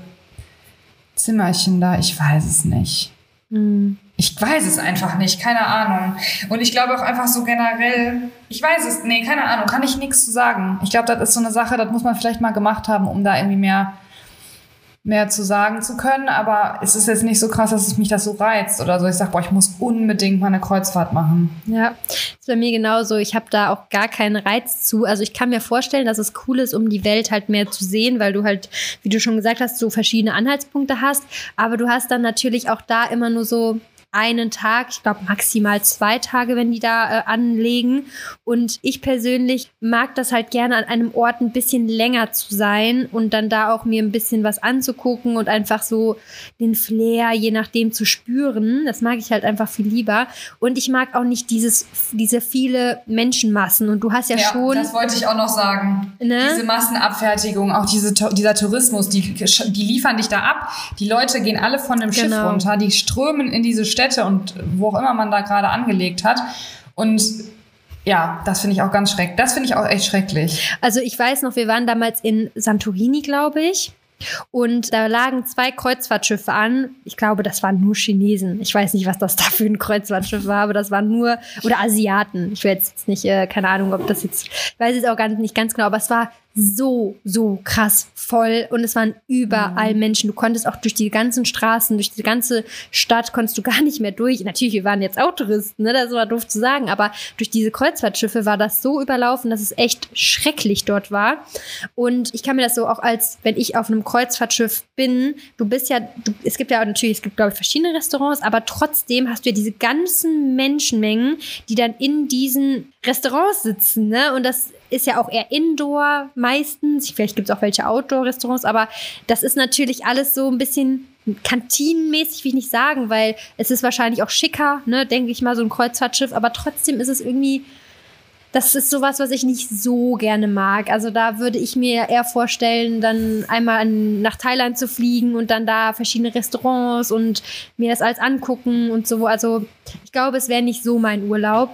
Zimmerchen da, ich weiß es nicht. Mhm. Ich weiß es einfach nicht, keine Ahnung. Und ich glaube auch einfach so generell, ich weiß es, nee, keine Ahnung, kann ich nichts zu sagen. Ich glaube, das ist so eine Sache, das muss man vielleicht mal gemacht haben, um da irgendwie mehr mehr zu sagen zu können, aber es ist jetzt nicht so krass, dass es mich das so reizt oder so. Ich sage, boah, ich muss unbedingt mal eine Kreuzfahrt machen. Ja, ist bei mir genauso. Ich habe da auch gar keinen Reiz zu. Also ich kann mir vorstellen, dass es cool ist, um die Welt halt mehr zu sehen, weil du halt, wie du schon gesagt hast, so verschiedene Anhaltspunkte hast. Aber du hast dann natürlich auch da immer nur so einen Tag, ich glaube maximal zwei Tage, wenn die da äh, anlegen. Und ich persönlich mag das halt gerne an einem Ort ein bisschen länger zu sein und dann da auch mir ein bisschen was anzugucken und einfach so den Flair je nachdem zu spüren. Das mag ich halt einfach viel lieber. Und ich mag auch nicht dieses, diese viele Menschenmassen. Und du hast ja, ja schon. Das wollte ich auch noch sagen. Ne? Diese Massenabfertigung, auch diese, dieser Tourismus, die, die liefern dich da ab. Die Leute gehen alle von dem genau. Schiff runter, die strömen in diese Städte Städte und wo auch immer man da gerade angelegt hat. Und ja, das finde ich auch ganz schrecklich. Das finde ich auch echt schrecklich. Also ich weiß noch, wir waren damals in Santorini, glaube ich. Und da lagen zwei Kreuzfahrtschiffe an. Ich glaube, das waren nur Chinesen. Ich weiß nicht, was das da für ein Kreuzfahrtschiff war, aber das waren nur, oder Asiaten. Ich weiß jetzt nicht, äh, keine Ahnung, ob das jetzt, ich weiß jetzt auch gar nicht ganz genau, aber es war so, so krass voll und es waren überall mhm. Menschen. Du konntest auch durch die ganzen Straßen, durch die ganze Stadt konntest du gar nicht mehr durch. Natürlich, wir waren jetzt auch Touristen, ne? das war doof zu sagen, aber durch diese Kreuzfahrtschiffe war das so überlaufen, dass es echt schrecklich dort war. Und ich kann mir das so auch als, wenn ich auf einem Kreuzfahrtschiff bin, du bist ja, du, es gibt ja natürlich, es gibt glaube ich verschiedene Restaurants, aber trotzdem hast du ja diese ganzen Menschenmengen, die dann in diesen Restaurants sitzen, ne? Und das ist ja auch eher Indoor meistens. Vielleicht gibt es auch welche Outdoor-Restaurants, aber das ist natürlich alles so ein bisschen kantinenmäßig, will ich nicht sagen, weil es ist wahrscheinlich auch schicker, ne, denke ich mal, so ein Kreuzfahrtschiff, aber trotzdem ist es irgendwie, das ist sowas, was ich nicht so gerne mag. Also da würde ich mir eher vorstellen, dann einmal nach Thailand zu fliegen und dann da verschiedene Restaurants und mir das alles angucken und so. Also ich glaube, es wäre nicht so mein Urlaub.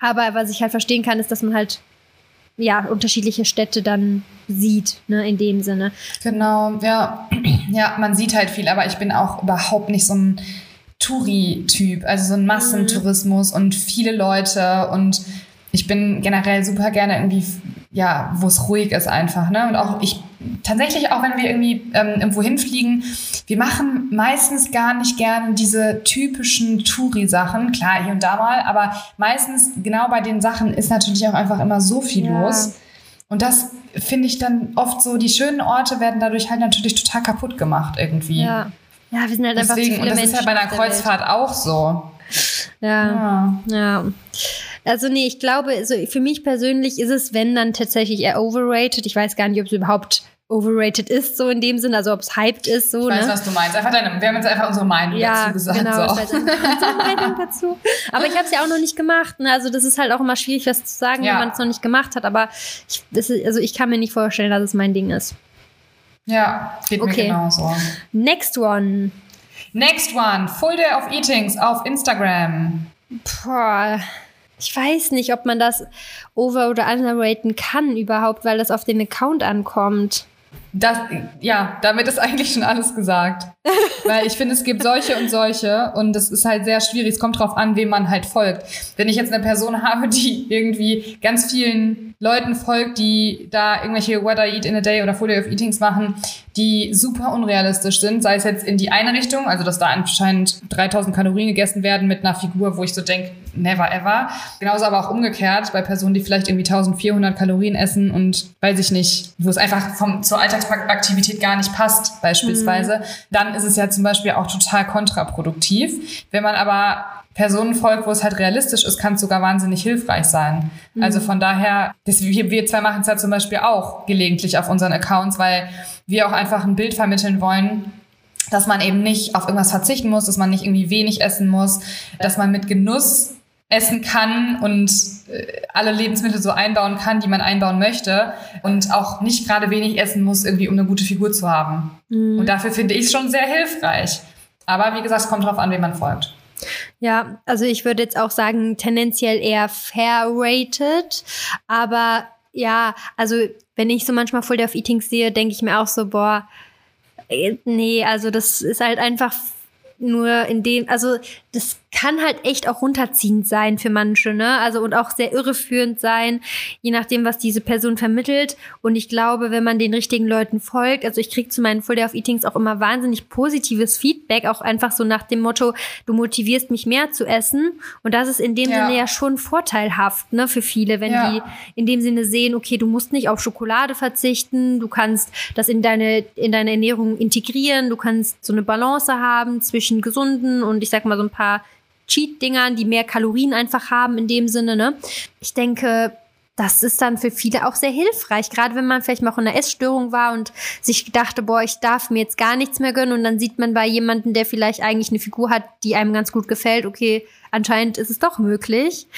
Aber was ich halt verstehen kann, ist, dass man halt ja, unterschiedliche Städte dann sieht, ne, in dem Sinne. Genau, ja. Ja, man sieht halt viel, aber ich bin auch überhaupt nicht so ein Touri-Typ, also so ein Massentourismus mhm. und viele Leute und ich bin generell super gerne irgendwie, ja, wo es ruhig ist einfach, ne? Und auch ich, tatsächlich auch wenn wir irgendwie ähm, irgendwo hinfliegen, wir machen meistens gar nicht gerne diese typischen Touri-Sachen, klar, hier und da mal, aber meistens genau bei den Sachen ist natürlich auch einfach immer so viel ja. los. Und das finde ich dann oft so, die schönen Orte werden dadurch halt natürlich total kaputt gemacht irgendwie. Ja. Ja, wir sind halt einfach Deswegen, zu viele und das Menschen ist halt bei einer Kreuzfahrt Welt. auch so. Ja. ja. ja. Also nee, ich glaube, also für mich persönlich ist es, wenn dann tatsächlich eher overrated. Ich weiß gar nicht, ob es überhaupt overrated ist, so in dem Sinn, also ob es hyped ist. So, ich weiß, ne? was du meinst. Einfach deine, wir haben jetzt einfach unsere Meinung ja, dazu gesagt. Genau, so. ich unsere Meinung dazu. Aber ich habe es ja auch noch nicht gemacht. Ne? Also das ist halt auch immer schwierig, was zu sagen, ja. wenn man es noch nicht gemacht hat. Aber ich, ist, also ich kann mir nicht vorstellen, dass es mein Ding ist. Ja, geht okay. mir genauso. Next one. Next one. Full Day of Eatings auf Instagram. Boah. Ich weiß nicht, ob man das over- oder underraten kann überhaupt, weil das auf den Account ankommt. Das, ja, damit ist eigentlich schon alles gesagt. Weil ich finde, es gibt solche und solche und es ist halt sehr schwierig. Es kommt drauf an, wem man halt folgt. Wenn ich jetzt eine Person habe, die irgendwie ganz vielen Leuten folgt, die da irgendwelche What I Eat in a Day oder Day of Eatings machen, die super unrealistisch sind, sei es jetzt in die eine Richtung, also dass da anscheinend 3000 Kalorien gegessen werden mit einer Figur, wo ich so denke, never ever. Genauso aber auch umgekehrt bei Personen, die vielleicht irgendwie 1400 Kalorien essen und weiß ich nicht, wo es einfach vom, zur Alltagsaktivität gar nicht passt, beispielsweise, mhm. dann ist es ja zum Beispiel auch total kontraproduktiv. Wenn man aber Personen folgt, wo es halt realistisch ist, kann es sogar wahnsinnig hilfreich sein. Mhm. Also von daher, das, wir, wir zwei machen es ja zum Beispiel auch gelegentlich auf unseren Accounts, weil wir auch einfach ein Bild vermitteln wollen, dass man eben nicht auf irgendwas verzichten muss, dass man nicht irgendwie wenig essen muss, dass man mit Genuss essen kann und äh, alle Lebensmittel so einbauen kann, die man einbauen möchte und auch nicht gerade wenig essen muss, irgendwie um eine gute Figur zu haben. Mhm. Und dafür finde ich es schon sehr hilfreich. Aber wie gesagt, es kommt darauf an, wem man folgt. Ja, also ich würde jetzt auch sagen, tendenziell eher fair rated, aber ja, also wenn ich so manchmal Full Day of Eatings sehe, denke ich mir auch so, boah, äh, nee, also das ist halt einfach nur in dem, also das kann halt echt auch runterziehend sein für manche, ne? Also und auch sehr irreführend sein, je nachdem, was diese Person vermittelt. Und ich glaube, wenn man den richtigen Leuten folgt, also ich kriege zu meinen Full Day of Eatings auch immer wahnsinnig positives Feedback, auch einfach so nach dem Motto, du motivierst mich mehr zu essen. Und das ist in dem ja. Sinne ja schon vorteilhaft, ne, für viele, wenn ja. die in dem Sinne sehen, okay, du musst nicht auf Schokolade verzichten, du kannst das in deine, in deine Ernährung integrieren, du kannst so eine Balance haben zwischen gesunden und ich sag mal so ein paar Cheat-Dingern, die mehr Kalorien einfach haben in dem Sinne. Ne? Ich denke, das ist dann für viele auch sehr hilfreich, gerade wenn man vielleicht mal auch in einer Essstörung war und sich dachte, boah, ich darf mir jetzt gar nichts mehr gönnen und dann sieht man bei jemandem, der vielleicht eigentlich eine Figur hat, die einem ganz gut gefällt, okay, anscheinend ist es doch möglich,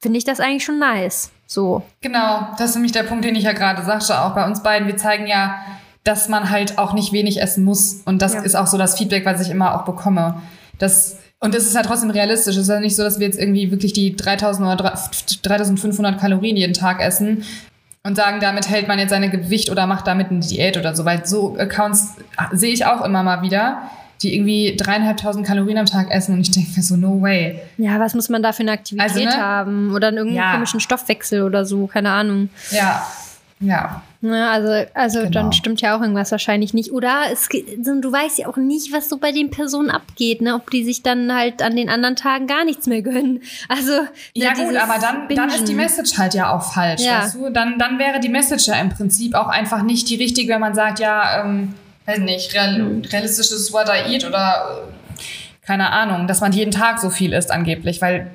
finde ich das eigentlich schon nice. So. Genau, das ist nämlich der Punkt, den ich ja gerade sagte, auch bei uns beiden. Wir zeigen ja, dass man halt auch nicht wenig essen muss und das ja. ist auch so das Feedback, was ich immer auch bekomme. Das und es ist halt trotzdem realistisch. Es ist ja nicht so, dass wir jetzt irgendwie wirklich die 3000 oder 3500 Kalorien jeden Tag essen und sagen, damit hält man jetzt seine Gewicht oder macht damit eine Diät oder so. Weil so Accounts sehe ich auch immer mal wieder, die irgendwie dreieinhalbtausend Kalorien am Tag essen und ich denke mir so, no way. Ja, was muss man da für eine Aktivität also, ne? haben? Oder irgendeinen ja. komischen Stoffwechsel oder so, keine Ahnung. Ja, ja. Ne, also, also genau. dann stimmt ja auch irgendwas wahrscheinlich nicht. Oder es, du weißt ja auch nicht, was so bei den Personen abgeht, ne? Ob die sich dann halt an den anderen Tagen gar nichts mehr gönnen. Also ne, ja gut, aber dann, dann ist die Message halt ja auch falsch, ja. weißt du? Dann, dann wäre die Message ja im Prinzip auch einfach nicht die richtige, wenn man sagt, ja, ähm, weiß nicht, real, realistisches What I Eat oder äh, keine Ahnung, dass man jeden Tag so viel isst angeblich, weil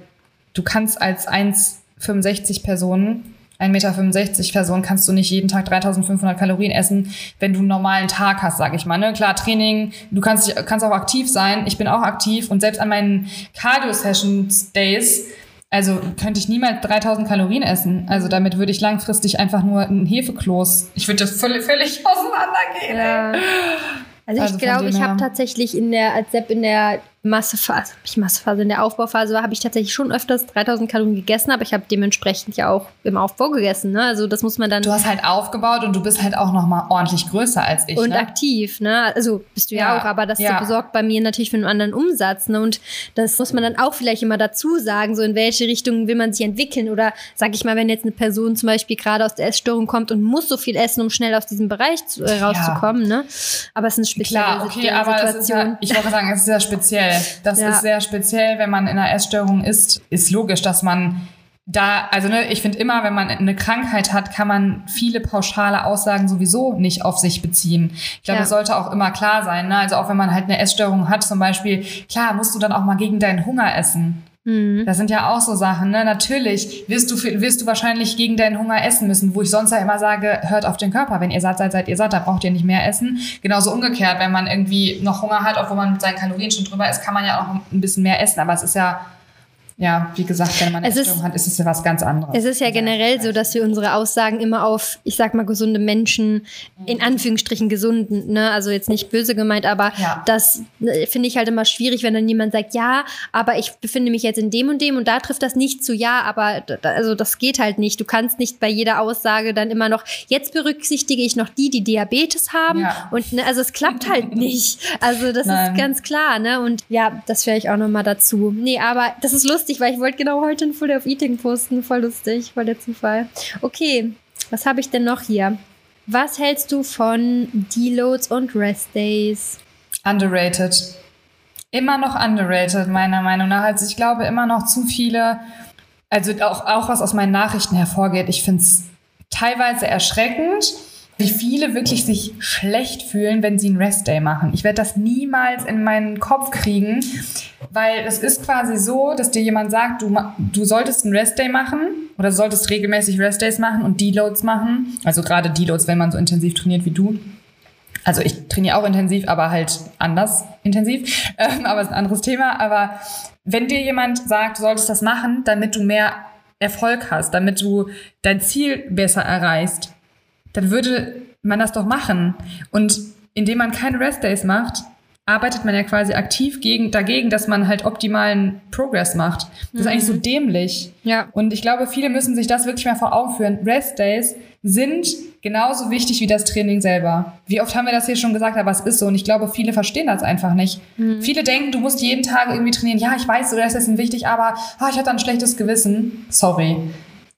du kannst als 1,65 Personen 1,65 Meter Person kannst du nicht jeden Tag 3500 Kalorien essen, wenn du einen normalen Tag hast, sag ich mal. Ne? Klar, Training, du kannst, kannst auch aktiv sein. Ich bin auch aktiv und selbst an meinen Cardio-Sessions-Days, also könnte ich niemals 3000 Kalorien essen. Also damit würde ich langfristig einfach nur ein Hefekloß, ich würde das völlig, völlig auseinandergehen. Ja. Also, also ich glaube, ich habe tatsächlich in der, als Sepp in der Massephase, nicht Massephase, in der Aufbauphase war, habe ich tatsächlich schon öfters 3000 Kalorien gegessen, aber ich habe dementsprechend ja auch im Aufbau gegessen. Ne? Also das muss man dann. Du hast halt aufgebaut und du bist halt auch noch mal ordentlich größer als ich. Und ne? aktiv, ne? Also bist du ja, Ja, auch, aber das ja. besorgt bei mir natürlich für einen anderen Umsatz. Ne? Und das muss man dann auch vielleicht immer dazu sagen, so in welche Richtung will man sich entwickeln. Oder sag ich mal, wenn jetzt eine Person zum Beispiel gerade aus der Essstörung kommt und muss so viel essen, um schnell aus diesem Bereich zu, äh, rauszukommen. Ne? Aber es ist eine spezielle Klar, okay, Situ- aber Situation. ja, ich wollte sagen, es ist sehr speziell. Das Ja. ist sehr speziell, wenn man in einer Essstörung ist, ist logisch, dass man da, also ne, ich finde immer, wenn man eine Krankheit hat, kann man viele pauschale Aussagen sowieso nicht auf sich beziehen. Ich glaube, Ja. das sollte auch immer klar sein. Ne? Also auch wenn man halt eine Essstörung hat, zum Beispiel, klar, musst du dann auch mal gegen deinen Hunger essen. Mhm. Das sind ja auch so Sachen, ne? Natürlich wirst du, wirst du wahrscheinlich gegen deinen Hunger essen müssen, wo ich sonst ja immer sage, hört auf den Körper. Wenn ihr satt seid, seid ihr satt, da braucht ihr nicht mehr essen. Genauso umgekehrt, wenn man irgendwie noch Hunger hat, obwohl man mit seinen Kalorien schon drüber ist, kann man ja auch ein bisschen mehr essen. Aber es ist ja, ja, wie gesagt, wenn man eine Es ist- Essstörung hat, ist es ja was ganz anderes. Es ist ja generell so, dass wir unsere Aussagen immer auf, ich sag mal, gesunde Menschen, in Anführungsstrichen gesunden, ne, also jetzt nicht böse gemeint, aber Ja. das äh, finde ich halt immer schwierig, wenn dann jemand sagt, ja, aber ich befinde mich jetzt in dem und dem und da trifft das nicht zu, ja, aber also das geht halt nicht. Du kannst nicht bei jeder Aussage dann immer noch, jetzt berücksichtige ich noch die, die Diabetes haben Ja. und ne, also es klappt halt nicht. Also das Nein. ist ganz klar, ne, und ja, das wäre ich auch noch mal dazu. Nee, aber das ist lustig, weil ich wollte genau heute ein Full of Eating posten, voll lustig, voll der Zufall. Okay, was habe ich denn noch hier? Was hältst du von Deloads und Rest Days? Underrated. Immer noch underrated, meiner Meinung nach. Also ich glaube immer noch zu viele, also auch, auch was aus meinen Nachrichten hervorgeht. Ich finde es teilweise erschreckend, wie viele wirklich sich schlecht fühlen, wenn sie einen Restday machen. Ich werde das niemals in meinen Kopf kriegen, weil es ist quasi so, dass dir jemand sagt, du, du solltest einen Restday machen oder solltest regelmäßig Restdays machen und Deloads machen. Also gerade Deloads, wenn man so intensiv trainiert wie du. Also ich trainiere auch intensiv, aber halt anders intensiv. Ähm, aber ist ein anderes Thema. Aber wenn dir jemand sagt, du solltest das machen, damit du mehr Erfolg hast, damit du dein Ziel besser erreichst, dann würde man das doch machen. Und indem man keine Restdays macht, arbeitet man ja quasi aktiv gegen, dagegen, dass man halt optimalen Progress macht. Das ist eigentlich so dämlich. Ja. Und ich glaube, viele müssen sich das wirklich mal vor Augen führen. Restdays sind genauso wichtig wie das Training selber. Wie oft haben wir das hier schon gesagt, aber es ist so. Und ich glaube, viele verstehen das einfach nicht. Viele denken, du musst jeden Tag irgendwie trainieren. Ja, ich weiß, Restdays sind wichtig, aber ah, ich hatte ein schlechtes Gewissen. Sorry.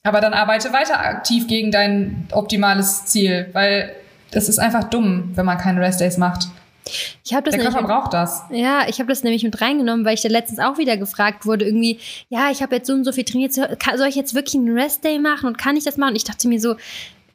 Aber dann arbeite weiter aktiv gegen dein optimales Ziel, weil das ist einfach dumm, wenn man keine Restdays macht. Ich habe das Der Körper braucht das. Ja, ich habe das nämlich mit reingenommen, weil ich da letztens auch wieder gefragt wurde, irgendwie, ja, ich habe jetzt so und so viel trainiert, soll ich jetzt wirklich einen Restday machen und kann ich das machen? Und ich dachte mir so,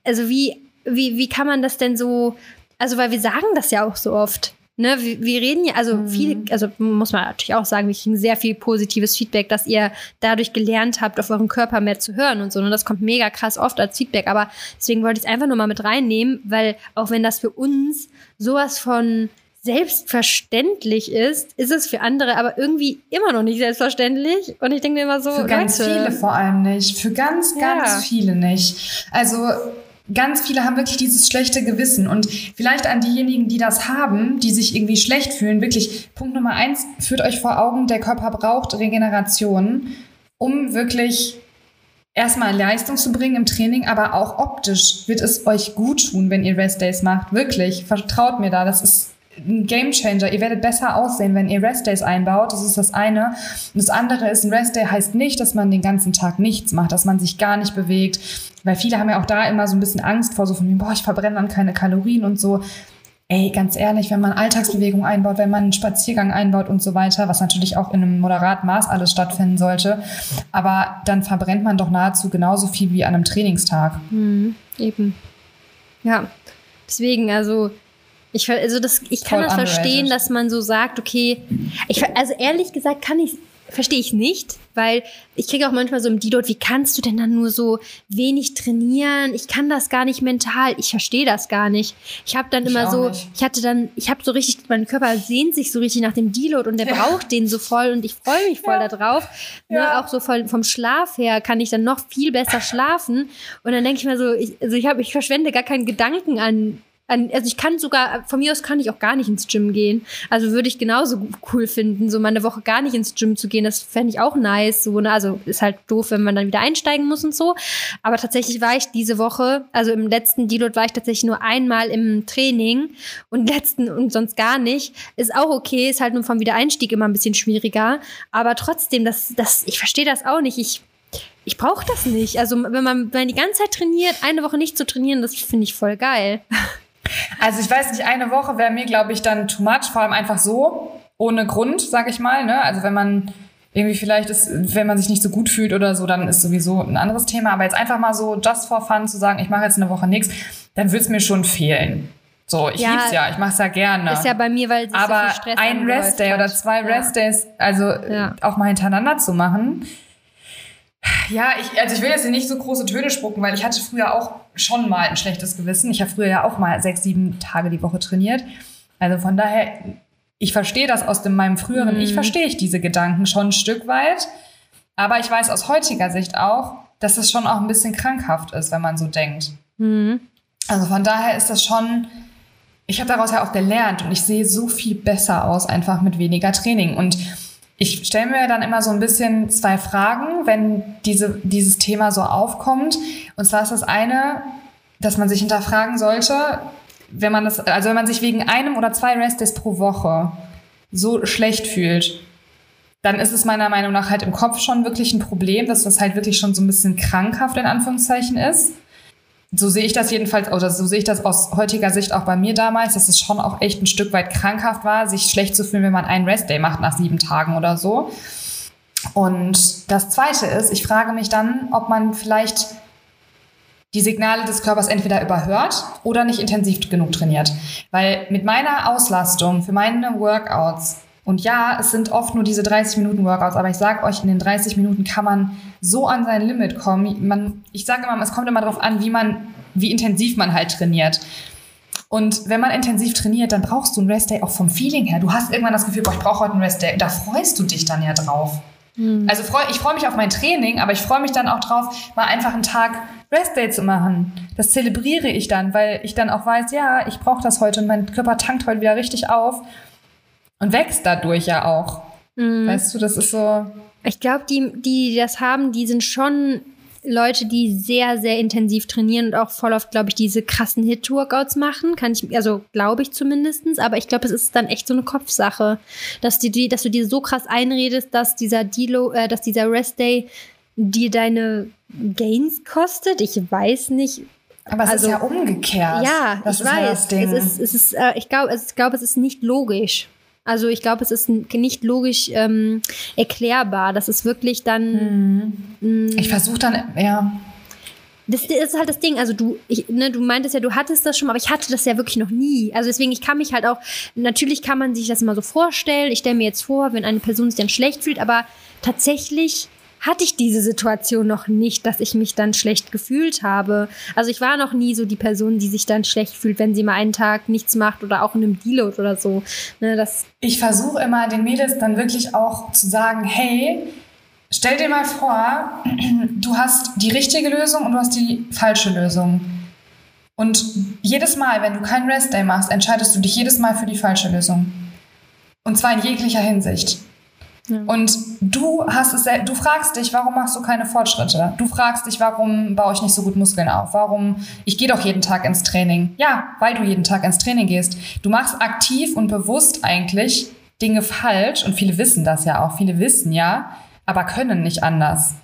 also wie, wie, wie kann man das denn so, also weil wir sagen das ja auch so oft. Ne, wir, wir reden ja, also viel, also muss man natürlich auch sagen, wir kriegen sehr viel positives Feedback, dass ihr dadurch gelernt habt, auf euren Körper mehr zu hören und so. Und das kommt mega krass oft als Feedback. Aber deswegen wollte ich es einfach nur mal mit reinnehmen, weil auch wenn das für uns sowas von selbstverständlich ist, ist es für andere aber irgendwie immer noch nicht selbstverständlich. Und ich denke mir immer so, Für ganz Leute, viele vor allem nicht. Für ganz, Ja. ganz viele nicht. Also ganz viele haben wirklich dieses schlechte Gewissen. Und vielleicht an diejenigen, die das haben, die sich irgendwie schlecht fühlen, wirklich Punkt Nummer eins, führt euch vor Augen, der Körper braucht Regeneration, um wirklich erstmal Leistung zu bringen im Training, aber auch optisch wird es euch gut tun, wenn ihr Restdays macht. Wirklich, vertraut mir da. Das ist ein Gamechanger. Ihr werdet besser aussehen, wenn ihr Restdays einbaut. Das ist das eine. Und das andere ist, ein Restday heißt nicht, dass man den ganzen Tag nichts macht, dass man sich gar nicht bewegt. Weil viele haben ja auch da immer so ein bisschen Angst vor, so von, boah, ich verbrenne dann keine Kalorien und so. Ey, ganz ehrlich, wenn man Alltagsbewegung einbaut, wenn man einen Spaziergang einbaut und so weiter, was natürlich auch in einem moderaten Maß alles stattfinden sollte, aber dann verbrennt man doch nahezu genauso viel wie an einem Trainingstag. Hm, eben. Ja, deswegen, also ich, also das, ich kann Voll das verstehen, underrated. dass man so sagt, okay, ich, also ehrlich gesagt kann ich verstehe ich nicht, weil ich kriege auch manchmal so im Deload, wie kannst du denn dann nur so wenig trainieren? Ich kann das gar nicht mental. Ich verstehe das gar nicht. Ich habe dann Ich immer so, nicht. ich hatte dann, ich habe so richtig, mein Körper sehnt sich so richtig nach dem Deload und der Ja. braucht den so voll und ich freue mich voll Ja. darauf. Ne, Ja. auch so voll, vom Schlaf her kann ich dann noch viel besser schlafen. Und dann denke ich mir so, ich, also ich, hab, ich verschwende gar keinen Gedanken an Also ich kann sogar, von mir aus kann ich auch gar nicht ins Gym gehen. Also würde ich genauso cool finden, so mal eine Woche gar nicht ins Gym zu gehen. Das fände ich auch nice. So, ne? Also ist halt doof, wenn man dann wieder einsteigen muss und so. Aber tatsächlich war ich diese Woche, also im letzten Deload war ich tatsächlich nur einmal im Training und letzten und sonst gar nicht. Ist auch okay, ist halt nur vom Wiedereinstieg immer ein bisschen schwieriger. Aber trotzdem, das, das, ich verstehe das auch nicht. Ich ich brauche das nicht. Also wenn man, wenn man die ganze Zeit trainiert, eine Woche nicht zu trainieren, das finde ich voll geil. Also ich weiß nicht, eine Woche wäre mir, glaube ich, dann too much, vor allem einfach so, ohne Grund, sag ich mal. Ne? Also wenn man irgendwie vielleicht ist, wenn man sich nicht so gut fühlt oder so, dann ist sowieso ein anderes Thema. Aber jetzt einfach mal so just for fun zu sagen, ich mache jetzt eine Woche nichts, dann würde es mir schon fehlen. So, ich ja, lieb's ja, ich mach's ja gerne. Ist ja bei mir, weil Aber so ein Restday oder zwei ja. Restdays, also ja. auch mal hintereinander zu machen, ja, ich, also ich will jetzt nicht so große Töne spucken, weil ich hatte früher auch schon mal ein schlechtes Gewissen. Ich habe früher ja auch mal sechs, sieben Tage die Woche trainiert. Also von daher, ich verstehe das aus dem, meinem früheren, mhm. ich verstehe ich diese Gedanken schon ein Stück weit. Aber ich weiß aus heutiger Sicht auch, dass es schon auch ein bisschen krankhaft ist, wenn man so denkt. Mhm. Also von daher ist das schon, ich habe daraus ja auch gelernt und ich sehe so viel besser aus, einfach mit weniger Training. Und ich stelle mir dann immer so ein bisschen zwei Fragen, wenn diese, dieses Thema so aufkommt. Und zwar ist das eine, dass man sich hinterfragen sollte, wenn man das, also wenn man sich wegen einem oder zwei Restdays pro Woche so schlecht fühlt, dann ist es meiner Meinung nach halt im Kopf schon wirklich ein Problem, dass das halt wirklich schon so ein bisschen krankhaft in Anführungszeichen ist so sehe ich das jedenfalls, oder so sehe ich das aus heutiger Sicht auch bei mir damals, dass es schon auch echt ein Stück weit krankhaft war, sich schlecht zu fühlen, wenn man einen Restday macht nach sieben Tagen oder so. Und das Zweite ist, ich frage mich dann, ob man vielleicht die Signale des Körpers entweder überhört oder nicht intensiv genug trainiert. Weil mit meiner Auslastung für meine Workouts und ja, es sind oft nur diese 30 Minuten Workouts, aber ich sage euch, in den 30 Minuten kann man so an sein Limit kommen. Man, ich sage immer, es kommt immer darauf an, wie man, wie intensiv man halt trainiert. Und wenn man intensiv trainiert, dann brauchst du einen Restday auch vom Feeling her. Du hast irgendwann das Gefühl, boah, ich brauche heute einen Restday. Da freust du dich dann ja drauf. Mhm. Also freu, ich freue mich auf mein Training, aber ich freue mich dann auch drauf, mal einfach einen Tag Restday zu machen. Das zelebriere ich dann, weil ich dann auch weiß, ja, ich brauche das heute und mein Körper tankt heute wieder richtig auf und wächst dadurch ja auch. Mhm. Weißt du, das ist so. Ich glaube, die, die das haben, die sind schon Leute, die sehr, sehr intensiv trainieren und auch voll oft, glaube ich, diese krassen Hit-Workouts machen. Kann ich, also glaube ich zumindestens. Aber ich glaube, es ist dann echt so eine Kopfsache, dass, die, die, dass du dir so krass einredest, dass dieser Dilo, äh, dass dieser Rest-Day dir deine Gains kostet. Ich weiß nicht. Aber es also, ist ja umgekehrt. Ja, das ich weiß. Ja es ist, es ist, äh, ich glaube, ich glaube, es ist nicht logisch. Also ich glaube, es ist nicht logisch ähm, erklärbar. Das ist wirklich dann. Hm. Ich versuche dann, ja. Das ist halt das Ding. Also du, ich, ne, du meintest ja, du hattest das schon, aber ich hatte das ja wirklich noch nie. Also deswegen, ich kann mich halt auch, natürlich kann man sich das immer so vorstellen. Ich stelle mir jetzt vor, wenn eine Person sich dann schlecht fühlt, aber tatsächlich hatte ich diese Situation noch nicht, dass ich mich dann schlecht gefühlt habe. Also ich war noch nie so die Person, die sich dann schlecht fühlt, wenn sie mal einen Tag nichts macht oder auch in einem Deload oder so. Ne, das ich versuche immer den Mädels dann wirklich auch zu sagen, hey, stell dir mal vor, du hast die richtige Lösung und du hast die falsche Lösung. Und jedes Mal, wenn du keinen Rest-Day machst, entscheidest du dich jedes Mal für die falsche Lösung. Und zwar in jeglicher Hinsicht. Und du hast es, du fragst dich, warum machst du keine Fortschritte? Du fragst dich, warum baue ich nicht so gut Muskeln auf? Warum, ich gehe doch jeden Tag ins Training. Ja, weil du jeden Tag ins Training gehst. Du machst aktiv und bewusst eigentlich Dinge falsch und viele wissen das ja auch. Viele wissen ja, aber können nicht anders.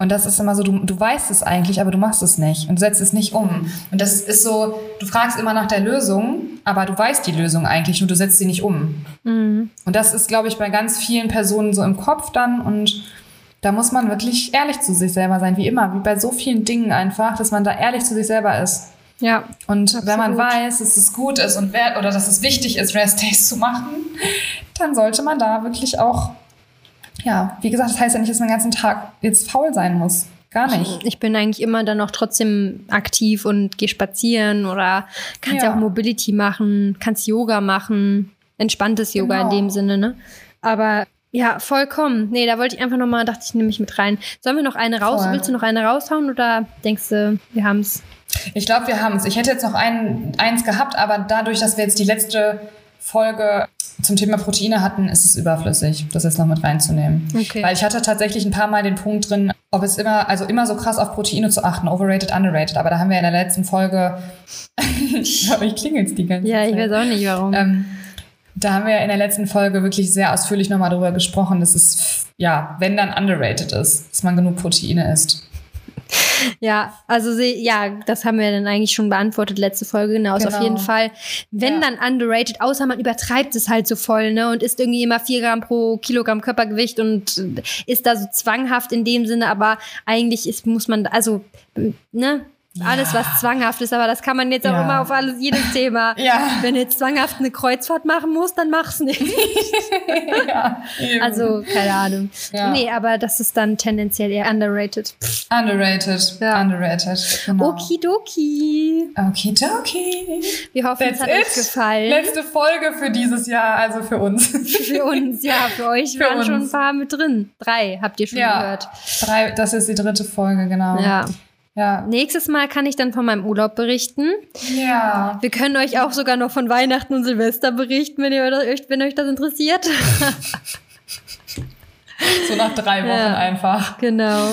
Und das ist immer so, du, du weißt es eigentlich, aber du machst es nicht und du setzt es nicht um. Und das ist so, du fragst immer nach der Lösung, aber du weißt die Lösung eigentlich, nur du setzt sie nicht um. Mhm. Und das ist, glaube ich, bei ganz vielen Personen so im Kopf dann und da muss man wirklich ehrlich zu sich selber sein, wie immer, wie bei so vielen Dingen einfach, dass man da ehrlich zu sich selber ist. Ja. Und absolut. wenn man weiß, dass es gut ist und wert oder dass es wichtig ist, Rest Days zu machen, dann sollte man da wirklich auch ja, wie gesagt, das heißt ja nicht, dass man den ganzen Tag jetzt faul sein muss. Gar nicht. Ich bin eigentlich immer dann noch trotzdem aktiv und gehe spazieren oder kannst ja. ja. auch Mobility machen, kannst Yoga machen, entspanntes Yoga genau. in dem Sinne, ne? Aber Ja, vollkommen. Nee, da wollte ich einfach nochmal, dachte ich, nehme mich mit rein. Sollen wir noch eine raus? Voll. Willst du noch eine raushauen oder denkst du, wir haben's? Ich glaube, wir haben es. Ich hätte jetzt noch ein, eins gehabt, aber dadurch, dass wir jetzt die letzte Folge zum Thema Proteine hatten, ist es überflüssig, das jetzt noch mit reinzunehmen. Okay. Weil ich hatte tatsächlich ein paar Mal den Punkt drin, ob es immer, also immer so krass auf Proteine zu achten, overrated, underrated. Aber da haben wir in der letzten Folge, ich glaube, ich klingelt's die ganze Ja, Zeit. ich weiß auch nicht, warum. Ähm, da haben wir in der letzten Folge wirklich sehr ausführlich nochmal darüber gesprochen, dass es, ja, wenn dann underrated ist, dass man genug Proteine isst. Ja, also sie, ja, das haben wir dann eigentlich schon beantwortet, letzte Folge, genau. Genau. auf jeden Fall, wenn Ja. dann underrated, außer man übertreibt es halt so voll, ne, und isst irgendwie immer 4 Gramm pro Kilogramm Körpergewicht und ist da so zwanghaft in dem Sinne, aber eigentlich ist, muss man, also, ne, alles, was zwanghaft ist, aber das kann man jetzt auch Ja. immer auf alles, jedes Thema. Ja. Wenn du jetzt zwanghaft eine Kreuzfahrt machen musst, dann mach's nicht. ja, eben. Also, keine Ahnung. Ja. Nee, aber das ist dann tendenziell eher underrated. Underrated. Ja. Underrated. Genau. Okidoki. Okidoki. Wir hoffen, That's es hat euch it. gefallen. Letzte Folge für dieses Jahr, also für uns. Für uns, ja, für euch Für waren uns. schon ein paar mit drin. Drei habt ihr schon ja. gehört. Drei, das ist die dritte Folge, genau. Ja. Ja. Nächstes Mal kann ich dann von meinem Urlaub berichten. ja. Wir können euch auch sogar noch von Weihnachten und Silvester berichten, wenn, ihr euch, wenn euch das interessiert. So nach drei Wochen Ja. einfach. genau.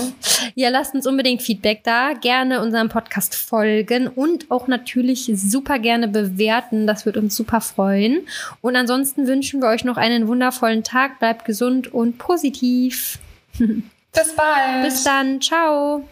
Ja, lasst uns unbedingt Feedback da. Gerne unserem Podcast folgen und auch natürlich super gerne bewerten. Das wird uns super freuen. Und ansonsten wünschen wir euch noch einen wundervollen Tag. Bleibt gesund und positiv. Bis bald. Bis dann. Ciao.